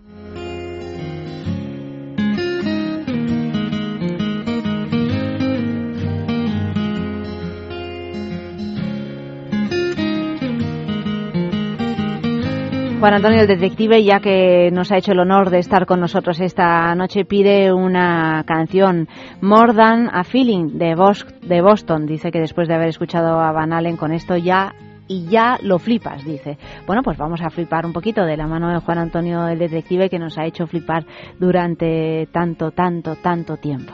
Juan Antonio, el detective, ya que nos ha hecho el honor de estar con nosotros esta noche, pide una canción, More Than a Feeling, de, de Boston. Dice que después de haber escuchado a Van Allen con esto ya y ya lo flipas, dice. Bueno, pues vamos a flipar un poquito de la mano de Juan Antonio, el detective, que nos ha hecho flipar durante tanto, tanto, tanto tiempo.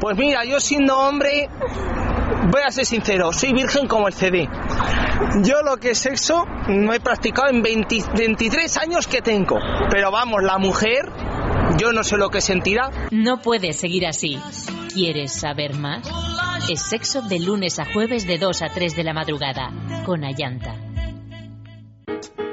Pues mira, yo siendo hombre, voy a ser sincero, soy virgen como el CD. Yo lo que es sexo no he practicado en 20 23 años que tengo. Pero vamos, la mujer, yo no sé lo que sentirá. No puedes seguir así. ¿Quieres saber más? Es sexo de lunes a jueves de 2 a 3 de la madrugada con Ayanta.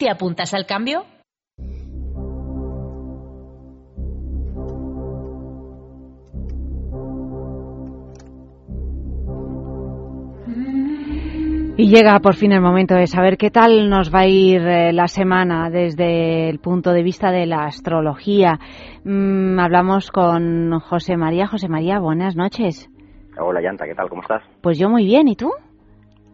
¿Te apuntas al cambio? Y llega por fin el momento de saber qué tal nos va a ir eh, la semana desde el punto de vista de la astrología. Mm, hablamos con José María. José María, buenas noches. Hola, Yanta, ¿qué tal? ¿Cómo estás? Pues yo muy bien, ¿y tú?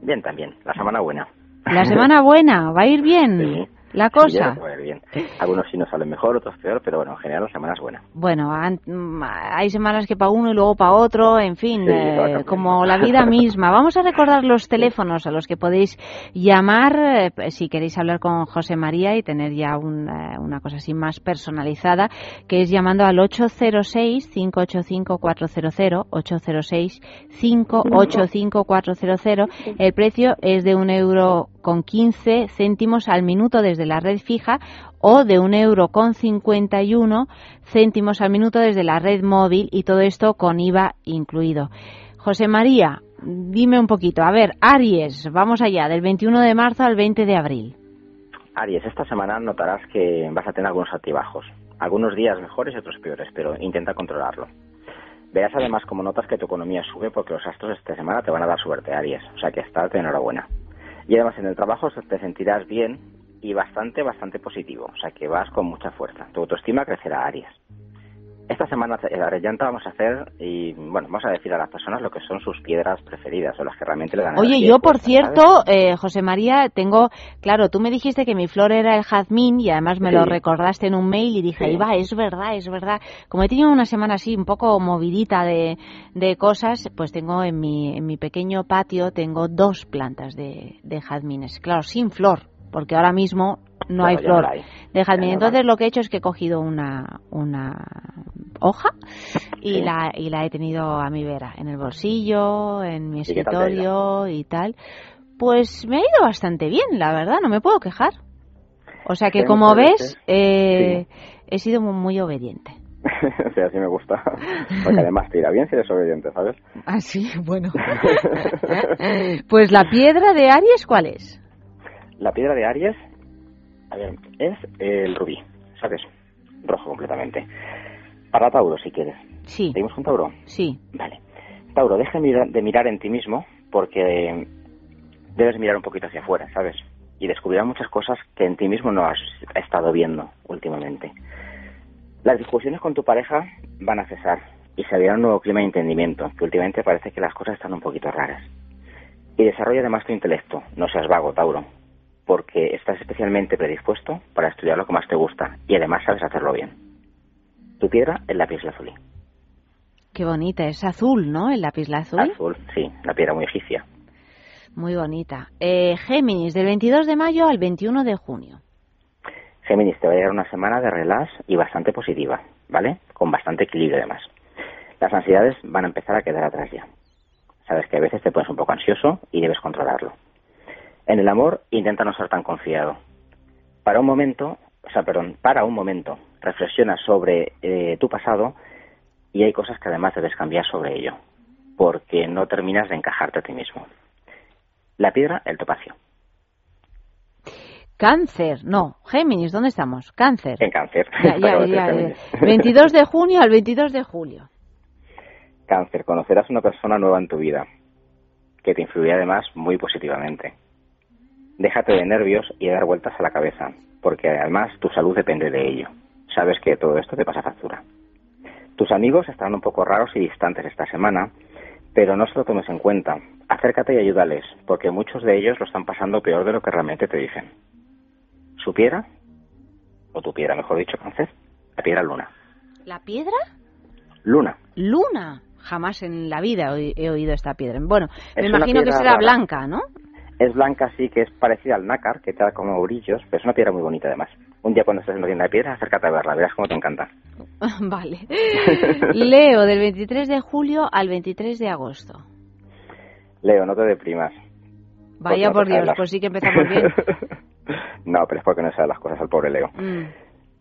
Bien, también. La semana buena. La semana buena, ¿va a ir bien? Sí. La Sí, cosa. ya, pues, bien. Algunos sí nos salen mejor, otros peor, pero bueno, en general la semana es buena. Bueno, mm, hay semanas que para uno y luego para otro, en fin, Sí, eh, como la vida misma. Vamos a recordar los teléfonos a los que podéis llamar eh, si queréis hablar con José María y tener ya un, eh, una cosa así más personalizada, que es llamando al 806-585-400, 806-585-400. El precio es de un euro con 15 céntimos al minuto desde la red fija o de un euro con 51 céntimos al minuto desde la red móvil y todo esto con IVA incluido. José María, dime un poquito. A ver, Aries, vamos allá, del 21 de marzo al 20 de abril. Aries, esta semana notarás que vas a tener algunos altibajos. Algunos días mejores y otros peores, pero intenta controlarlo. Verás además como notas que tu economía sube porque los astros esta semana te van a dar suerte, Aries. O sea que estate enhorabuena. Y además en el trabajo te sentirás bien y bastante, bastante positivo. O sea que vas con mucha fuerza. Tu autoestima crecerá, Aries. Esta semana en la Reyanta vamos a hacer y, bueno, vamos a decir a las personas lo que son sus piedras preferidas o las que realmente le dan Oye, yo por cierto, eh, José María, tengo, claro, tú me dijiste que mi flor era el jazmín y además me lo Sí. recordaste en un mail y dije, Sí. ahí va, es verdad, es verdad. Como he tenido una semana así un poco movidita de, de cosas, pues tengo en mi, en mi pequeño patio, tengo dos plantas de, de jazmines. Claro, sin flor, porque ahora mismo no hay flor no hay. Entonces lo que he hecho es que he cogido una, una hoja y, Sí. la, y la he tenido a mi vera, en el bolsillo, en mi escritorio y tal. Pues me ha ido bastante bien, la verdad, no me puedo quejar. O sea que como ves, eh, he sido muy, muy obediente. sí, así me gusta. Porque además te irá bien si eres obediente, ¿sabes? Ah, sí, bueno. pues la piedra de Aries, ¿cuál es? La piedra de Aries, a ver, es el rubí, ¿sabes? Rojo completamente. Para Tauro, si quieres. Sí, ¿Seguimos con Tauro? sí. Vale. Tauro, deja de mirar, de mirar en ti mismo porque debes mirar un poquito hacia afuera, ¿sabes? Y descubrirás muchas cosas que en ti mismo no has estado viendo últimamente. Las discusiones con tu pareja van a cesar y se abrirá un nuevo clima de entendimiento, que últimamente parece que las cosas están un poquito raras. Y desarrolla además tu intelecto, no seas vago, Tauro, porque estás especialmente predispuesto para estudiar lo que más te gusta y además sabes hacerlo bien. Tu piedra es la lazuli. Qué bonita, es azul, ¿no? El lápiz azul. Azul, sí, la piedra muy egipcia. Muy bonita. Eh, Géminis, del 22 de mayo al 21 de junio. Géminis, te va a llegar una semana de relax y bastante positiva, ¿vale? Con bastante equilibrio además. Las ansiedades van a empezar a quedar atrás ya. Sabes que a veces te pones un poco ansioso y debes controlarlo. En el amor, intenta no ser tan confiado. Para un momento, o sea, perdón, para un momento, reflexiona sobre eh, tu pasado y hay cosas que además debes cambiar sobre ello. porque no terminas de encajarte a ti mismo. La piedra, el topacio. Cáncer, no, Géminis, ¿dónde estamos? Cáncer. En cáncer. Ya, ya, ya, ya. 22 de junio al 22 de julio. Cáncer, conocerás una persona nueva en tu vida, que te influirá además muy positivamente. Déjate de nervios y de dar vueltas a la cabeza, porque además tu salud depende de ello. Sabes que todo esto te pasa factura. Tus amigos estarán un poco raros y distantes esta semana, pero no se lo tomes en cuenta. Acércate y ayúdales, porque muchos de ellos lo están pasando peor de lo que realmente te dicen. ¿Su piedra? O tu piedra, mejor dicho, cáncer. La piedra luna. ¿La piedra? Luna. Luna. Jamás en la vida he oído esta piedra. Bueno, me Es imagino que será rara. blanca, ¿no? Es blanca, sí, que es parecida al nácar, que te da como brillos, pero es una piedra muy bonita además. Un día cuando estés en la tienda de piedras, acércate a verla, verás cómo te encanta. vale. Leo, del 23 de julio al 23 de agosto. Leo, no te deprimas. Vaya no por Dios, las- pues sí que empezamos bien. no, pero es porque no sabe las cosas al pobre Leo. Mm.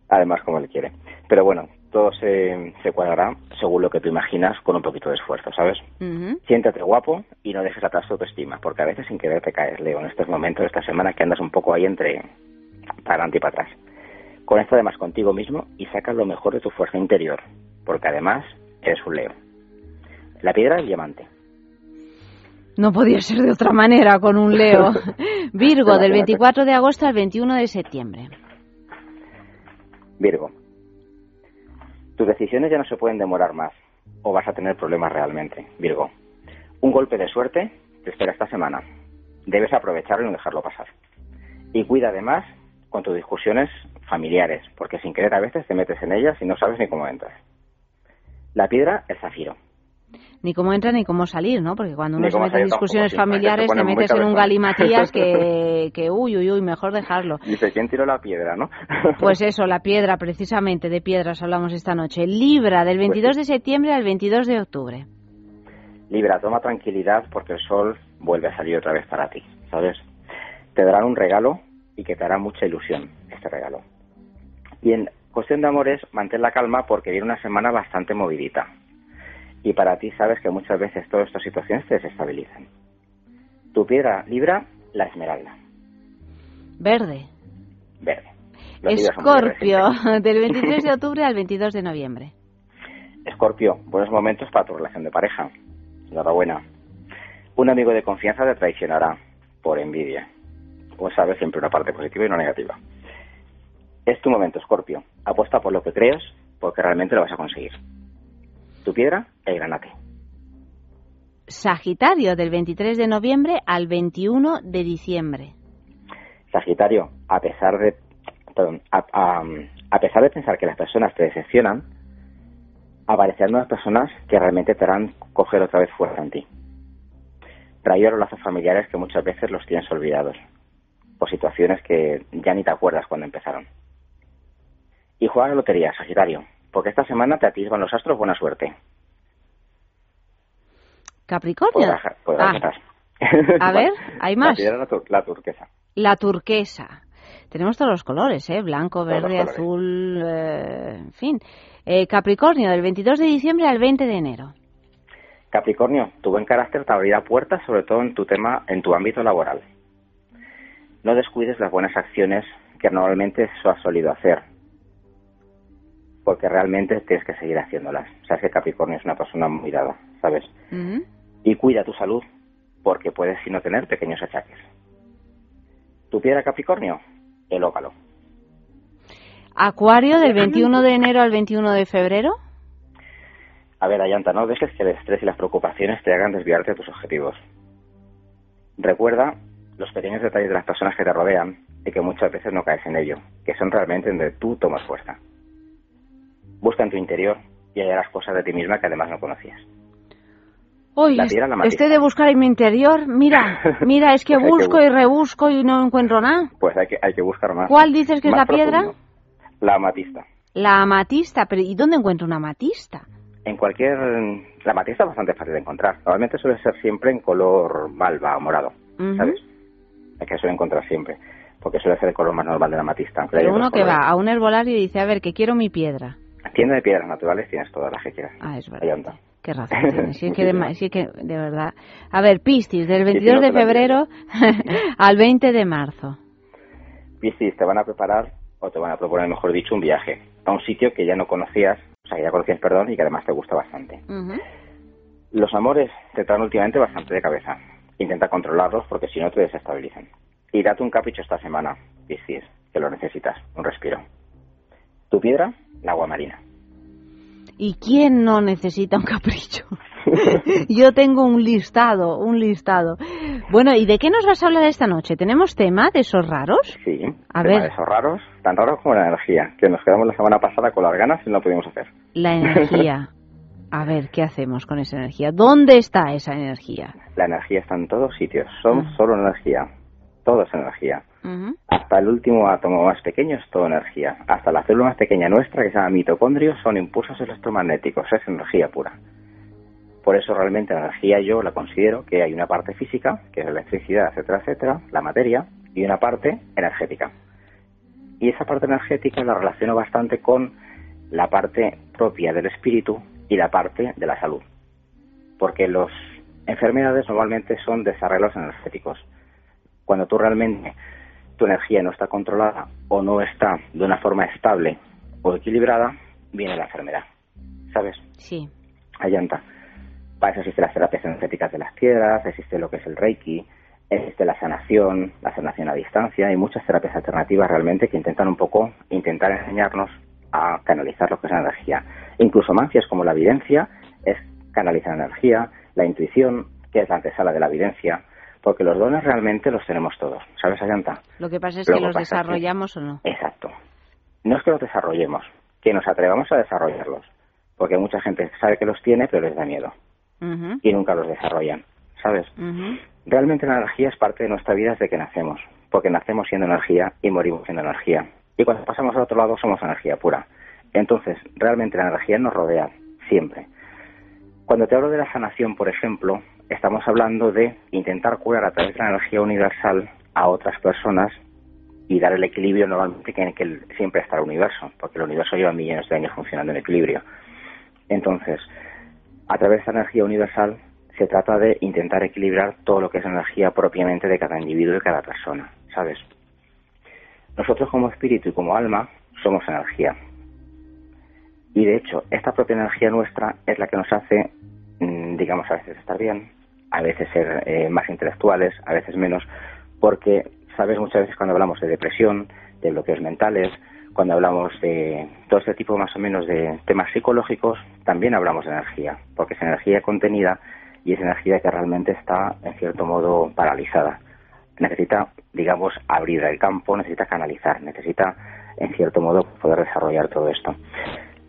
Además, como él quiere. Pero bueno, todo se, se cuadrará según lo que tú imaginas con un poquito de esfuerzo, ¿sabes? Ujú. Siéntate guapo y no dejes atrás tu autoestima, porque a veces sin querer te caes, Leo, en estos momentos, esta semana que andas un poco ahí entre para adelante y para atrás. Conecta además contigo mismo y saca lo mejor de tu fuerza interior, porque además eres un Leo. La piedra es diamante. No podía ser de otra manera con un Leo. Virgo, del Imagínate. 24 de agosto al 21 de septiembre. Virgo. Tus decisiones ya no se pueden demorar más, o vas a tener problemas realmente, Virgo. Un golpe de suerte te espera esta semana. Debes aprovecharlo y no dejarlo pasar. Y cuida además con tus discusiones familiares, porque sin querer a veces te metes en ellas y no sabes ni cómo entras. La piedra, el zafiro. Ni cómo entrar ni cómo salir, ¿no? Porque cuando uno se mete en tampoco, discusiones familiares te metes en un galimatías que, que uy, uy, uy, mejor dejarlo. Dice, ¿quién tiró la piedra, no? Pues eso, la piedra, precisamente, de piedras hablamos esta noche. Libra, del Pues 22 de septiembre al 22 de octubre. Libra, toma tranquilidad porque el sol vuelve a salir otra vez para ti, ¿sabes? Te darán un regalo y que te hará mucha ilusión este regalo. Y en cuestión de amores, mantén la calma porque viene una semana bastante movidita. Y para ti sabes que muchas veces todas estas situaciones te desestabilizan. Tu piedra Libra, la esmeralda, Verde. verde. Los Escorpio, del 23 de octubre al 22 de noviembre. Escorpio, buenos momentos para tu relación de pareja. Enhorabuena. Un amigo de confianza te traicionará por envidia. Como sabes, siempre una parte positiva y una negativa. Es tu momento, Escorpio. Apuesta por lo que crees, porque realmente lo vas a conseguir. Tu piedra, el granate. Sagitario, del 23 de noviembre al 21 de diciembre. Sagitario, a pesar de, perdón, a, a- a pesar de pensar que las personas te decepcionan, aparecerán nuevas personas que realmente te harán coger otra vez fuerza en ti. Traer los lazos familiares que muchas veces los tienes olvidados, por situaciones que ya ni te acuerdas cuando empezaron. Y juega a la lotería, Sagitario, porque esta semana te atisban los astros buena suerte. Capricornio. Podrás, podrás Ah, a ver, ¿hay más? La piedra la, tur- la turquesa. La turquesa. Tenemos todos los colores, ¿eh? Blanco, verde, azul, eh, en fin. Eh, Capricornio, del 22 de diciembre al 20 de enero. Capricornio, tu buen carácter te abrirá puertas, sobre todo en tu tema, en tu ámbito laboral. No descuides las buenas acciones que normalmente has solido hacer, porque realmente tienes que seguir haciéndolas. Sabes que Capricornio es una persona muy dada, ¿sabes? Y cuida tu salud, porque puedes si no tener pequeños achaques. Tu piedra Capricornio, el óvalo. Acuario, del 21 de enero al 21 de febrero. A ver, Ayanta, no dejes que el estrés y las preocupaciones te hagan desviarte de tus objetivos. Recuerda los pequeños detalles de las personas que te rodean y que muchas veces no caes en ello, que son realmente donde tú tomas fuerza. Busca en tu interior y hallarás cosas de ti misma que además no conocías. Piedra, matista. este de buscar en mi interior, mira, mira, es que Pues hay que busco y rebusco y no encuentro nada. Pues hay que, hay que buscar más. ¿Cuál dices que es la piedra? profundo. La amatista. La amatista, pero ¿y dónde encuentro una amatista? En cualquier... La amatista es bastante fácil de encontrar. Normalmente suele ser siempre en color malva o morado, Ujú. ¿sabes? Es que suele encontrar siempre. Porque suele ser el color más normal de la amatista. Pero uno que va colores. a un herbolario y dice, a ver, que quiero mi piedra. Tienda de piedras naturales tienes todas las que quieras. Ah, es Ahí verdad. qué razón tienes. Sí, que de, que, de verdad. A ver, Piscis, del 22 de febrero al 20 de marzo. Piscis, te van a preparar, o te van a proponer, mejor dicho, un viaje a un sitio que ya no conocías, o sea, que ya conocías, perdón, y que además te gusta bastante. Los amores te traen últimamente bastante de cabeza. Intenta controlarlos porque si no te desestabilizan. Y date un capricho esta semana, Piscis, que lo necesitas, un respiro. Tu piedra, la agua marina. ¿Y quién no necesita un capricho? Yo tengo un listado, un listado. Bueno, ¿y de qué nos vas a hablar esta noche? ¿Tenemos tema de esos raros? Sí, a tema ver. de esos raros, tan raros como la energía, que nos quedamos la semana pasada con las ganas y no pudimos hacer. La energía. A ver, ¿qué hacemos con esa energía? ¿Dónde está esa energía? La energía está en todos sitios, somos solo energía, todo es energía. Hasta el último átomo más pequeño es toda energía. Hasta la célula más pequeña nuestra, que se llama mitocondrio, son impulsos electromagnéticos, es energía pura. Por eso realmente la energía yo la considero que hay una parte física, que es electricidad, etcétera, etcétera, la materia, y una parte energética. Y esa parte energética la relaciono bastante con la parte propia del espíritu y la parte de la salud. Porque las enfermedades normalmente son desarreglos energéticos. Cuando tú realmente tu energía no está controlada o no está de una forma estable o equilibrada, viene la enfermedad. ¿Sabes? Sí. Allanta. Para eso existen las terapias energéticas de las piedras, existe lo que es el Reiki, existe la sanación, la sanación a distancia y muchas terapias alternativas realmente que intentan un poco intentar enseñarnos a canalizar lo que es la energía. Incluso mancias como la evidencia es canalizar energía, la intuición, que es la antesala de la evidencia, porque los dones realmente los tenemos todos. ¿Sabes, Ayanta? Lo que pasa es que los que- desarrollamos o no. Exacto. No es que los desarrollemos, que nos atrevamos a desarrollarlos, porque mucha gente sabe que los tiene, pero les da miedo y nunca los desarrollan, ¿sabes? Realmente la energía es parte de nuestra vida desde que nacemos, porque nacemos siendo energía y morimos siendo energía. Y cuando pasamos al otro lado somos energía pura. Entonces, realmente la energía nos rodea siempre. Cuando te hablo de la sanación, por ejemplo, estamos hablando de intentar curar a través de la energía universal a otras personas y dar el equilibrio normalmente que que siempre está el universo, porque el universo lleva millones de años funcionando en equilibrio. Entonces, a través de esa energía universal se trata de intentar equilibrar todo lo que es energía propiamente de cada individuo y cada persona, ¿sabes? Nosotros como espíritu y como alma somos energía. Y de hecho, esta propia energía nuestra es la que nos hace, mm, digamos, a veces estar bien, a veces ser eh, más intelectuales, a veces menos, porque, ¿sabes? Muchas veces cuando hablamos de depresión, de bloqueos mentales, cuando hablamos de todo este tipo más o menos de temas psicológicos, también hablamos de energía, porque es energía contenida y es energía que realmente está, en cierto modo, paralizada. Necesita, digamos, abrir el campo, necesita canalizar, necesita, en cierto modo, poder desarrollar todo esto.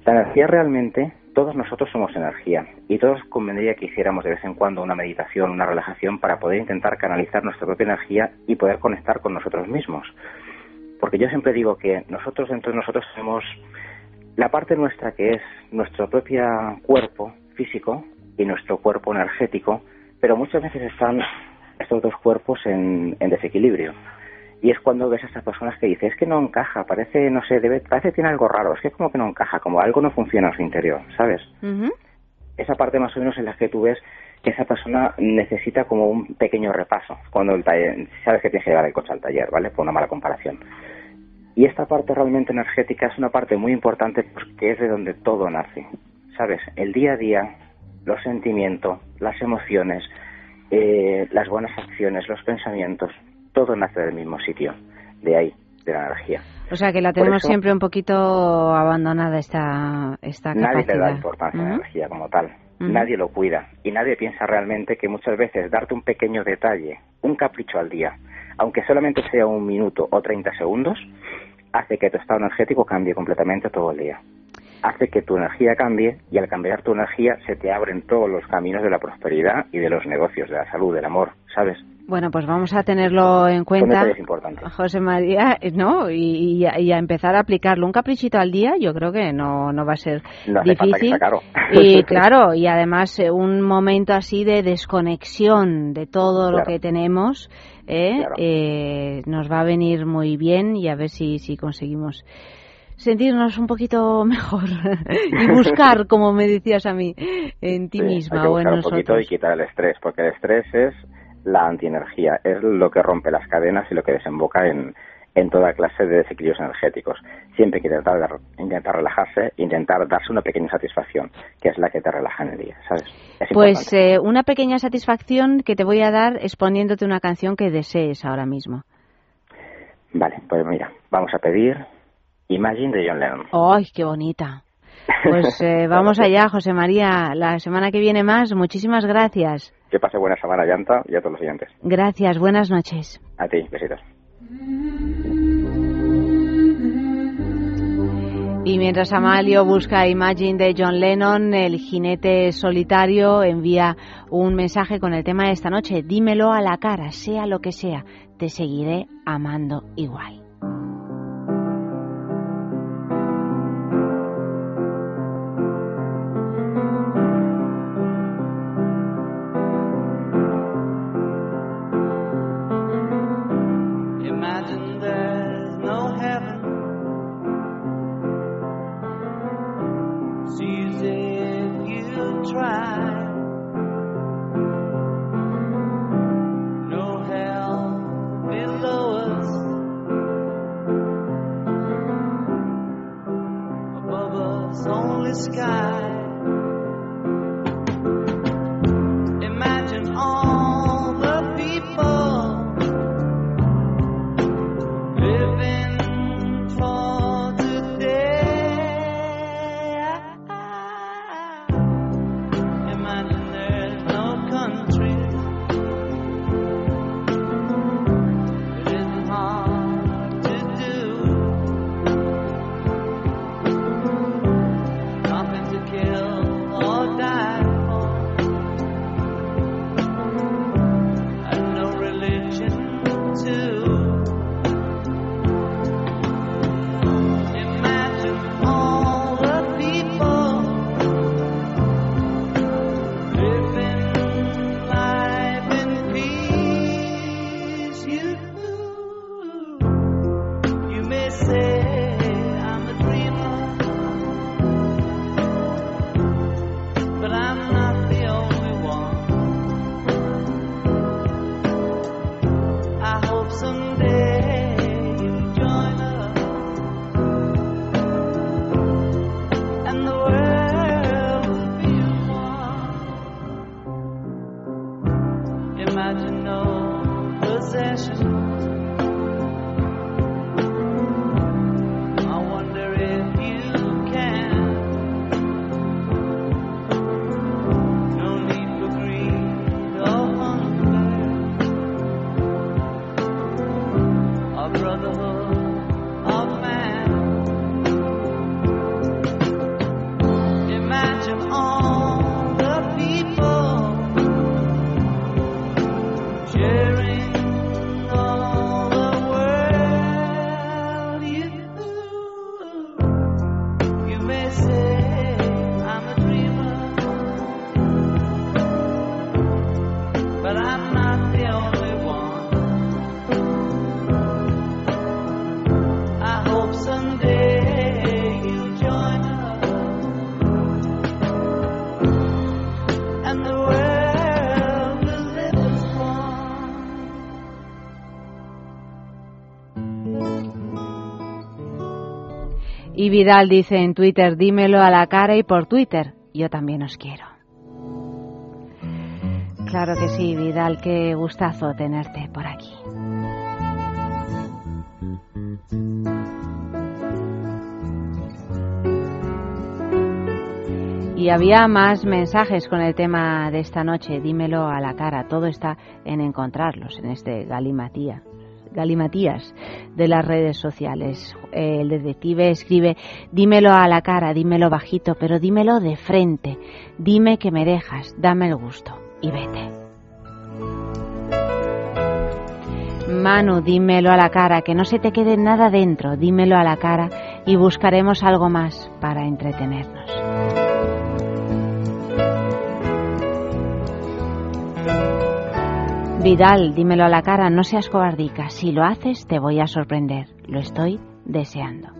La energía realmente, todos nosotros somos energía y todos convendría que hiciéramos de vez en cuando una meditación, una relajación para poder intentar canalizar nuestra propia energía y poder conectar con nosotros mismos. Porque yo siempre digo que nosotros dentro de nosotros tenemos la parte nuestra que es nuestro propio cuerpo físico y nuestro cuerpo energético, pero muchas veces están estos dos cuerpos en, en desequilibrio. Y es cuando ves a estas personas que dices, es que no encaja, parece, no sé, debe, parece que tiene algo raro, es que como que no encaja, como algo no funciona en su interior, ¿sabes? Esa parte más o menos en la que tú ves que esa persona necesita como un pequeño repaso, cuando el taller, sabes que tienes que llevar el coche al taller, ¿vale? Por una mala comparación. Y esta parte realmente energética es una parte muy importante porque es de donde todo nace, ¿sabes? El día a día, los sentimientos, las emociones, eh, las buenas acciones, los pensamientos, todo nace del mismo sitio, de ahí, de la energía. O sea que la tenemos eso- siempre un poquito abandonada esta, esta Nadie le capacidad. da importancia a la energía como tal. Nadie lo cuida. Y nadie piensa realmente que muchas veces darte un pequeño detalle, un capricho al día, aunque solamente sea un minuto o 30 segundos, hace que tu estado energético cambie completamente todo el día. Hace que tu energía cambie y al cambiar tu energía se te abren todos los caminos de la prosperidad y de los negocios, de la salud, del amor, ¿sabes? Bueno, pues vamos a tenerlo en cuenta. José María, eh, ¿no? Y, y a, y a empezar a aplicarlo. Un caprichito al día yo creo que no, no va a ser No hace falta que difícil. sea caro. Y claro, y además eh, un momento así de desconexión de todo lo que tenemos ¿eh? Claro. Eh, nos va a venir muy bien y a ver si, si conseguimos sentirnos un poquito mejor y buscar, como me decías a mí, en ti Sí, misma hay que o en buscar un poquito y nosotros. quitar el estrés, porque el estrés es la antienergía, es lo que rompe las cadenas y lo que desemboca en, en toda clase de desequilibrios energéticos. Siempre hay que intentar, intentar relajarse, intentar darse una pequeña satisfacción, que es la que te relaja en el día, ¿sabes? Es Pues eh, una pequeña satisfacción que te voy a dar exponiéndote una canción que desees ahora mismo. Vale, pues mira, vamos a pedir Imagine de John Lennon. ¡Ay, qué bonita! Pues eh, vamos allá, José María. La semana que viene más. Muchísimas gracias. Que pase buena semana, Llanta, y a todos los siguientes. Gracias. Buenas noches. A ti, besitos. Y mientras Amalio busca Imagine de John Lennon, el jinete solitario envía un mensaje con el tema de esta noche. Dímelo a la cara, sea lo que sea, te seguiré amando igual. Y Vidal dice en Twitter, dímelo a la cara y por Twitter, yo también os quiero. Claro que sí, Vidal, qué gustazo tenerte por aquí. Y había más mensajes con el tema de esta noche, dímelo a la cara, todo está en encontrarlos en este galimatía, galimatías de las redes sociales. El detective escribe, dímelo a la cara, dímelo bajito, pero dímelo de frente, dime que me dejas, dame el gusto y vete. Manu, dímelo a la cara, que no se te quede nada dentro, dímelo a la cara y buscaremos algo más para entretenernos. Vidal, dímelo a la cara, no seas cobardica. Si lo haces, te voy a sorprender. Lo estoy deseando.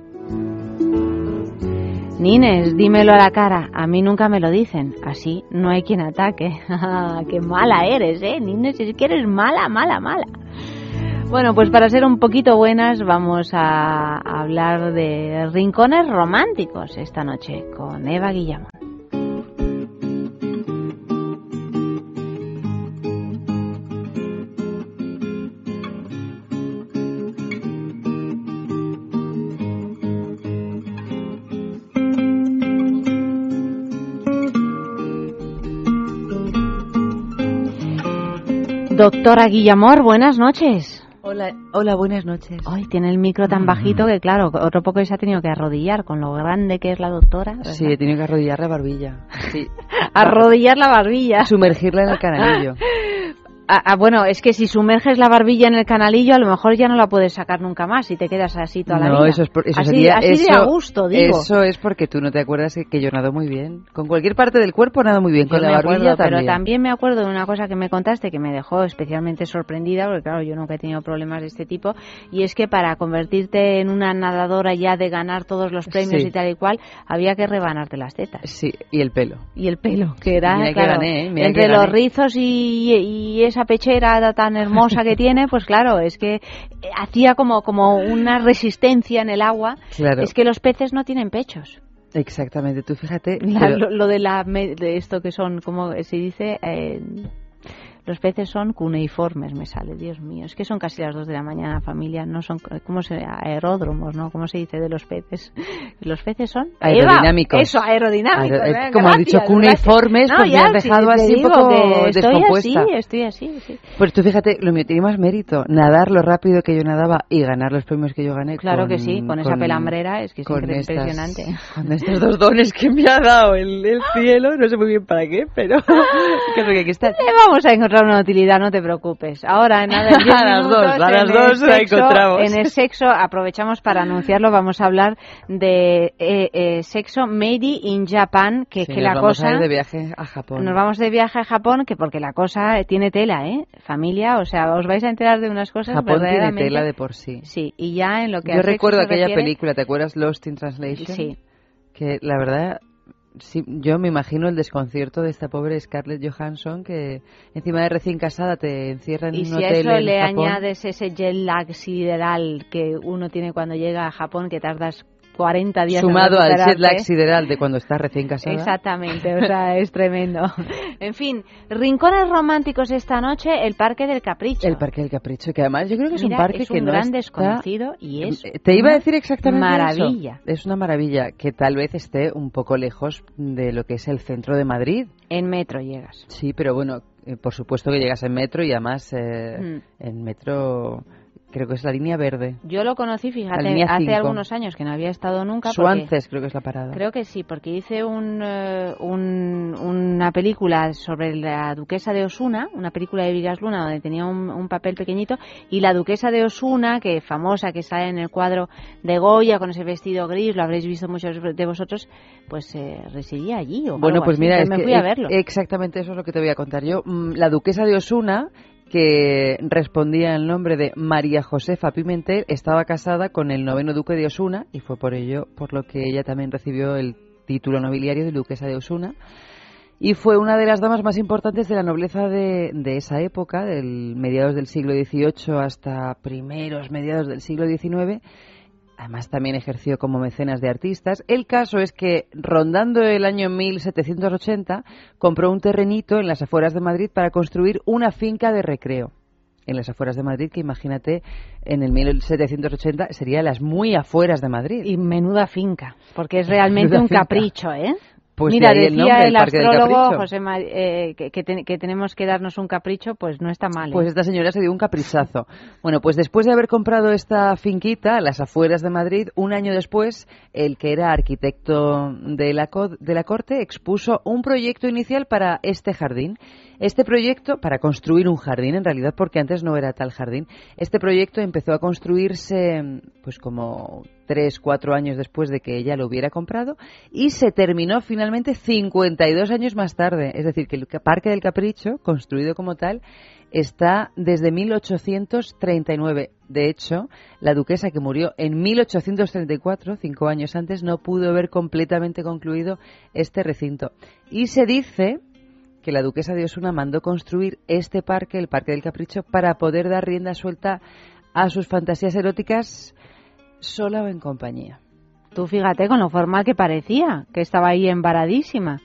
Nines, dímelo a la cara. A mí nunca me lo dicen. Así no hay quien ataque. ¡Qué mala eres, eh! Nines, es que eres mala, mala, mala. Bueno, pues para ser un poquito buenas vamos a hablar de rincones románticos esta noche con Eva Guillamón. Doctora Guillamor, buenas noches. Hola, hola, buenas noches. Ay, tiene el micro tan bajito que, claro, otro poco se ha tenido que arrodillar con lo grande que es la doctora. ¿verdad? Sí, he tenido que arrodillar la barbilla. Sí. Arrodillar la barbilla. Sumergirla en el canalillo. Ah, ah, bueno, es que si sumerges la barbilla en el canalillo, a lo mejor ya no la puedes sacar nunca más y te quedas así toda la no, vida. eso es por, eso así, sería, así eso, de a gusto, digo. Eso es porque tú no te acuerdas que, que yo nado muy bien. Con cualquier parte del cuerpo nado muy bien, Yo con la me barbilla acuerdo, también. Pero también me acuerdo de una cosa que me contaste que me dejó especialmente sorprendida, porque claro, yo nunca he tenido problemas de este tipo, y es que para convertirte en una nadadora ya de ganar todos los premios Sí. y tal y cual, había que rebanarte las tetas. Sí, y el pelo. Y el pelo, que era, Mira que claro, gané, ¿eh? Entre que los rizos y, y esa pechera tan hermosa que tiene, pues claro, es que eh, hacía como, como una resistencia en el agua. Claro. Es que los peces no tienen pechos. Exactamente, tú fíjate. La- pero- lo, lo de la de esto que son, como se dice, Eh, los peces son cuneiformes, me sale, Dios mío. Es que son casi las dos de la mañana, familia, no son, ¿cómo se aeródromos, no? ¿Cómo se dice de los peces? Los peces son Aerodinámicos. Eva, eso, aerodinámicos. Aero- eh, como has dicho gracias, cuneiformes, gracias. pues me ya, has dejado te así un poco que estoy descompuesta. así, estoy así, sí. Pues tú fíjate, lo mío tiene más mérito. Nadar lo rápido que yo nadaba y ganar los premios que yo gané. Claro con- que sí, con esa pelambrera es que es estas- impresionante. Con estos dos dones que me ha dado el, el cielo, no sé muy bien para qué, pero que es lo que hay que estar. Le vamos a encontrar una utilidad, no te preocupes. Ahora, en nada, en 10 A las minutos, dos, a las el dos la sexo- encontramos. En el sexo, aprovechamos para anunciarlo, vamos a hablar de eh, eh, sexo made in Japan, que es Sí, que nos la vamos cosa... a ir de viaje a Japón. Nos vamos de viaje a Japón, que porque la cosa tiene tela, ¿eh? Familia, o sea, os vais a enterar de unas cosas Japón tiene verdaderamente... tela de por sí. Sí, y ya en lo que Yo recuerdo aquella refiere- película, ¿te acuerdas? Lost in Translation. Sí. Que la verdad, sí, yo me imagino el desconcierto de esta pobre Scarlett Johansson que encima de recién casada te encierra en Y un si a hotel eso le Japón. añades ese jet lag sideral que uno tiene cuando llega a Japón, que tardas 40 días Sumado al jet lag sideral de cuando estás recién casada. Exactamente, o sea, es tremendo. En fin, rincones románticos esta noche, el Parque del Capricho. El Parque del Capricho, que además yo creo que es Mira, un parque es que un no gran está- desconocido y es Eh, Te iba a decir exactamente maravilla. eso. Es una maravilla que tal vez esté un poco lejos de lo que es el centro de Madrid. En metro llegas. Sí, pero bueno, eh, por supuesto que llegas en metro y además eh, Mm. en metro creo que es la línea verde. Yo lo conocí, fíjate, hace algunos años que no había estado nunca. Suances creo que es la parada. Creo que sí, porque hice un, eh, un- una película sobre la duquesa de Osuna, una película de Vigas Luna donde tenía un, un papel pequeñito, y la duquesa de Osuna, que famosa, que sale en el cuadro de Goya con ese vestido gris, lo habréis visto muchos de vosotros, pues eh, residía allí. O Bueno, algo pues así. mira, es me que fui a verlo. exactamente eso es lo que te voy a contar yo. Mm, La duquesa de Osuna, que respondía al nombre de María Josefa Pimentel, estaba casada con el noveno duque de Osuna y fue por ello por lo que ella también recibió el título nobiliario de duquesa de Osuna. Y fue una de las damas más importantes de la nobleza de, de esa época, del mediados del siglo XVIII hasta primeros mediados del siglo XIX. Además, también ejerció como mecenas de artistas. El caso es que, rondando el año 1780, compró un terrenito en las afueras de Madrid para construir una finca de recreo. En las afueras de Madrid, que imagínate, en el 1780 sería las muy afueras de Madrid. Y menuda finca, porque es realmente Menuda un finca. capricho, ¿eh? Pues Mira, de decía el, el astrólogo. José eh, que, que te- que tenemos que darnos un capricho, pues no está mal. ¿eh? Pues esta señora se dio un caprichazo. Bueno, pues después de haber comprado esta finquita a las afueras de Madrid, un año después, el que era arquitecto de la, de la corte expuso un proyecto inicial para este jardín. Este proyecto, para construir un jardín, en realidad, porque antes no era tal jardín, este proyecto empezó a construirse, pues como tres, cuatro años después de que ella lo hubiera comprado y se terminó finalmente 52 años más tarde. Es decir, que el Parque del Capricho, construido como tal, está desde 1839. De hecho, la duquesa que murió en 1834, cinco años antes, no pudo ver completamente concluido este recinto. Y se dice que la duquesa de Osuna mandó construir este parque, el Parque del Capricho, para poder dar rienda suelta a sus fantasías eróticas sola o en compañía. Tú fíjate con lo formal que parecía, que estaba ahí embaradísima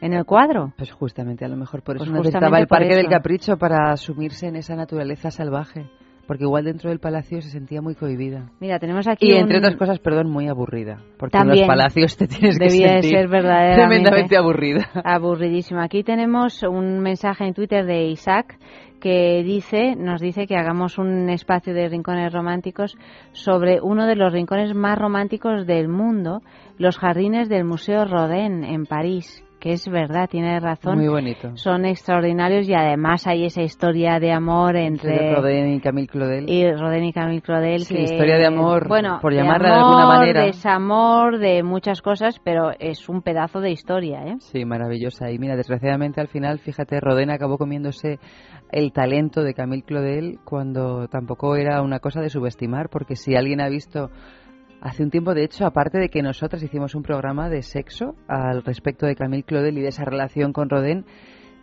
en el cuadro. Pues justamente, a lo mejor por eso Pues necesitaba el Parque del. Capricho para sumirse en esa naturaleza salvaje. Porque igual dentro del palacio se sentía muy cohibida. Mira, tenemos aquí Y entre otras cosas, perdón, muy aburrida. Porque en los palacios te tienes que de sentir ser verdaderamente tremendamente aburrida. Aburridísimo. Aquí tenemos un mensaje en Twitter de Isaac que dice, nos dice que hagamos un espacio de rincones románticos sobre uno de los rincones más románticos del mundo, los jardines del Museo Rodin en París. Que es verdad, tiene razón. Muy bonito. Son extraordinarios y además hay esa historia de amor entre y Camille Claudel. y Rodin y Camille Claudel. Sí, que, historia de amor, bueno, por de llamarla de alguna manera. Desamor, de muchas cosas, pero es un pedazo de historia, ¿eh? Sí, maravillosa. Y mira, desgraciadamente al final, fíjate, Rodin acabó comiéndose el talento de Camille Claudel cuando tampoco era una cosa de subestimar, porque si alguien ha visto hace un tiempo, de hecho, aparte de que nosotras hicimos un programa de sexo al respecto de Camille Claudel y de esa relación con Rodin,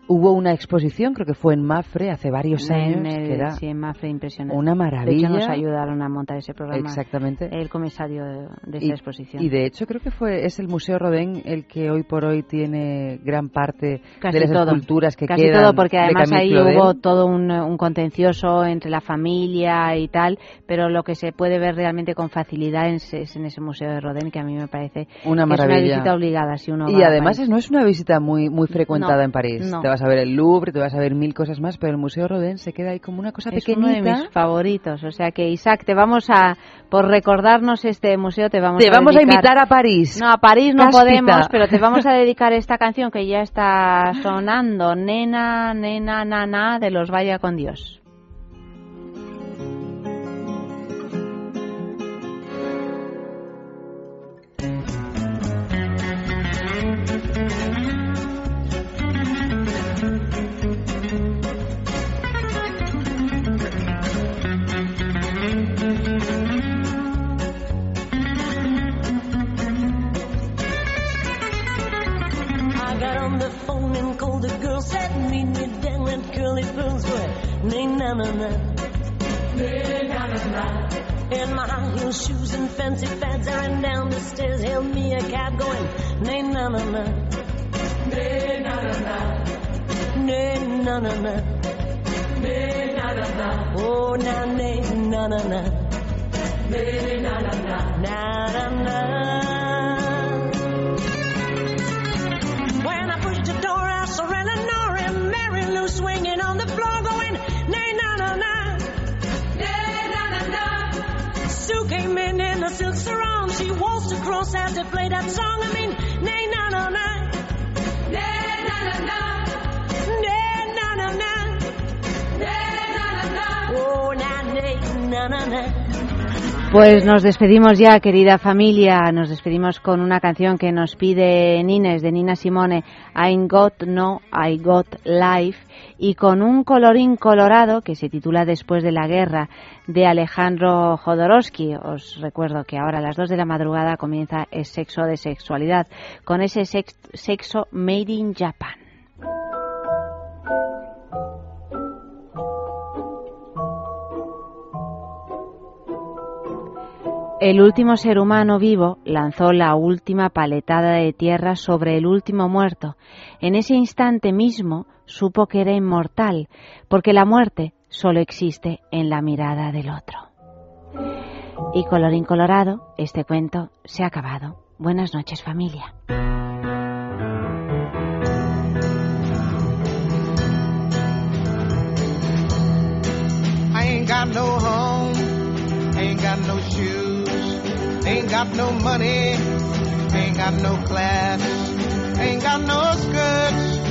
hubo una exposición, creo que fue en Mafre hace varios años, En el- que era sí, en Mafre, impresionante. una De maravilla. hecho, nos ayudaron a montar ese programa. Exactamente. El comisario de, de esa y, exposición. y de hecho creo que fue es el Museo Rodin el que hoy por hoy tiene gran parte Casi de las todo. esculturas que Casi quedan todo, porque de además ahí hubo todo un, un contencioso entre la familia y tal, pero lo que se puede ver realmente con facilidad es, es en ese museo de Rodin, que a mí me parece Una que es una maravilla. visita obligada si uno y va a además París. es- no es una visita muy muy frecuentada No, en París. no. Vas a ver el Louvre, te vas a ver mil cosas más, pero el Museo Rodin se queda ahí como una cosa Es pequeñita. uno de mis favoritos. O sea que, Isaac, te vamos a, por recordarnos este museo, te vamos Te a vamos a invitar a París. No, a París no Cáspita. podemos, pero te vamos a dedicar esta canción que ya está sonando, Nena, Nena, Nana, de los Vaya con Dios. Said meet me down at Curly Pearls where nay na na na. Na, na, na. In my high heel shoes and fancy fads, I ran down the stairs, hailed me a cab going, nay na na na. Na na na. Nay na na na. Na na na. Oh na nay na na na. Nay na na na. Na na na. Pues nos despedimos ya, querida familia. Nos despedimos con una canción que nos pide Nines de Nina Simone, I Got No, I Got Life, y con un colorín colorado que se titula Después de la guerra de Alejandro Jodorowsky. Os recuerdo que ahora a las 2 de la madrugada comienza el sexo de sexualidad con ese sex- sexo made in Japan. El último ser humano vivo lanzó la última paletada de tierra sobre el último muerto. En ese instante mismo supo que era inmortal, porque la muerte solo existe en la mirada del otro. Y colorín colorado, este cuento se ha acabado. Buenas noches familia. I ain't got no home, ain't got no shoes, ain't got no money, ain't got no class, ain't got no skirts,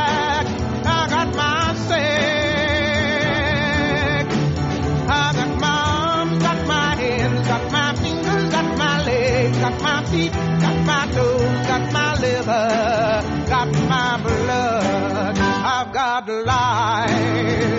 feet, got my toes, got my liver, got my blood. I've got life.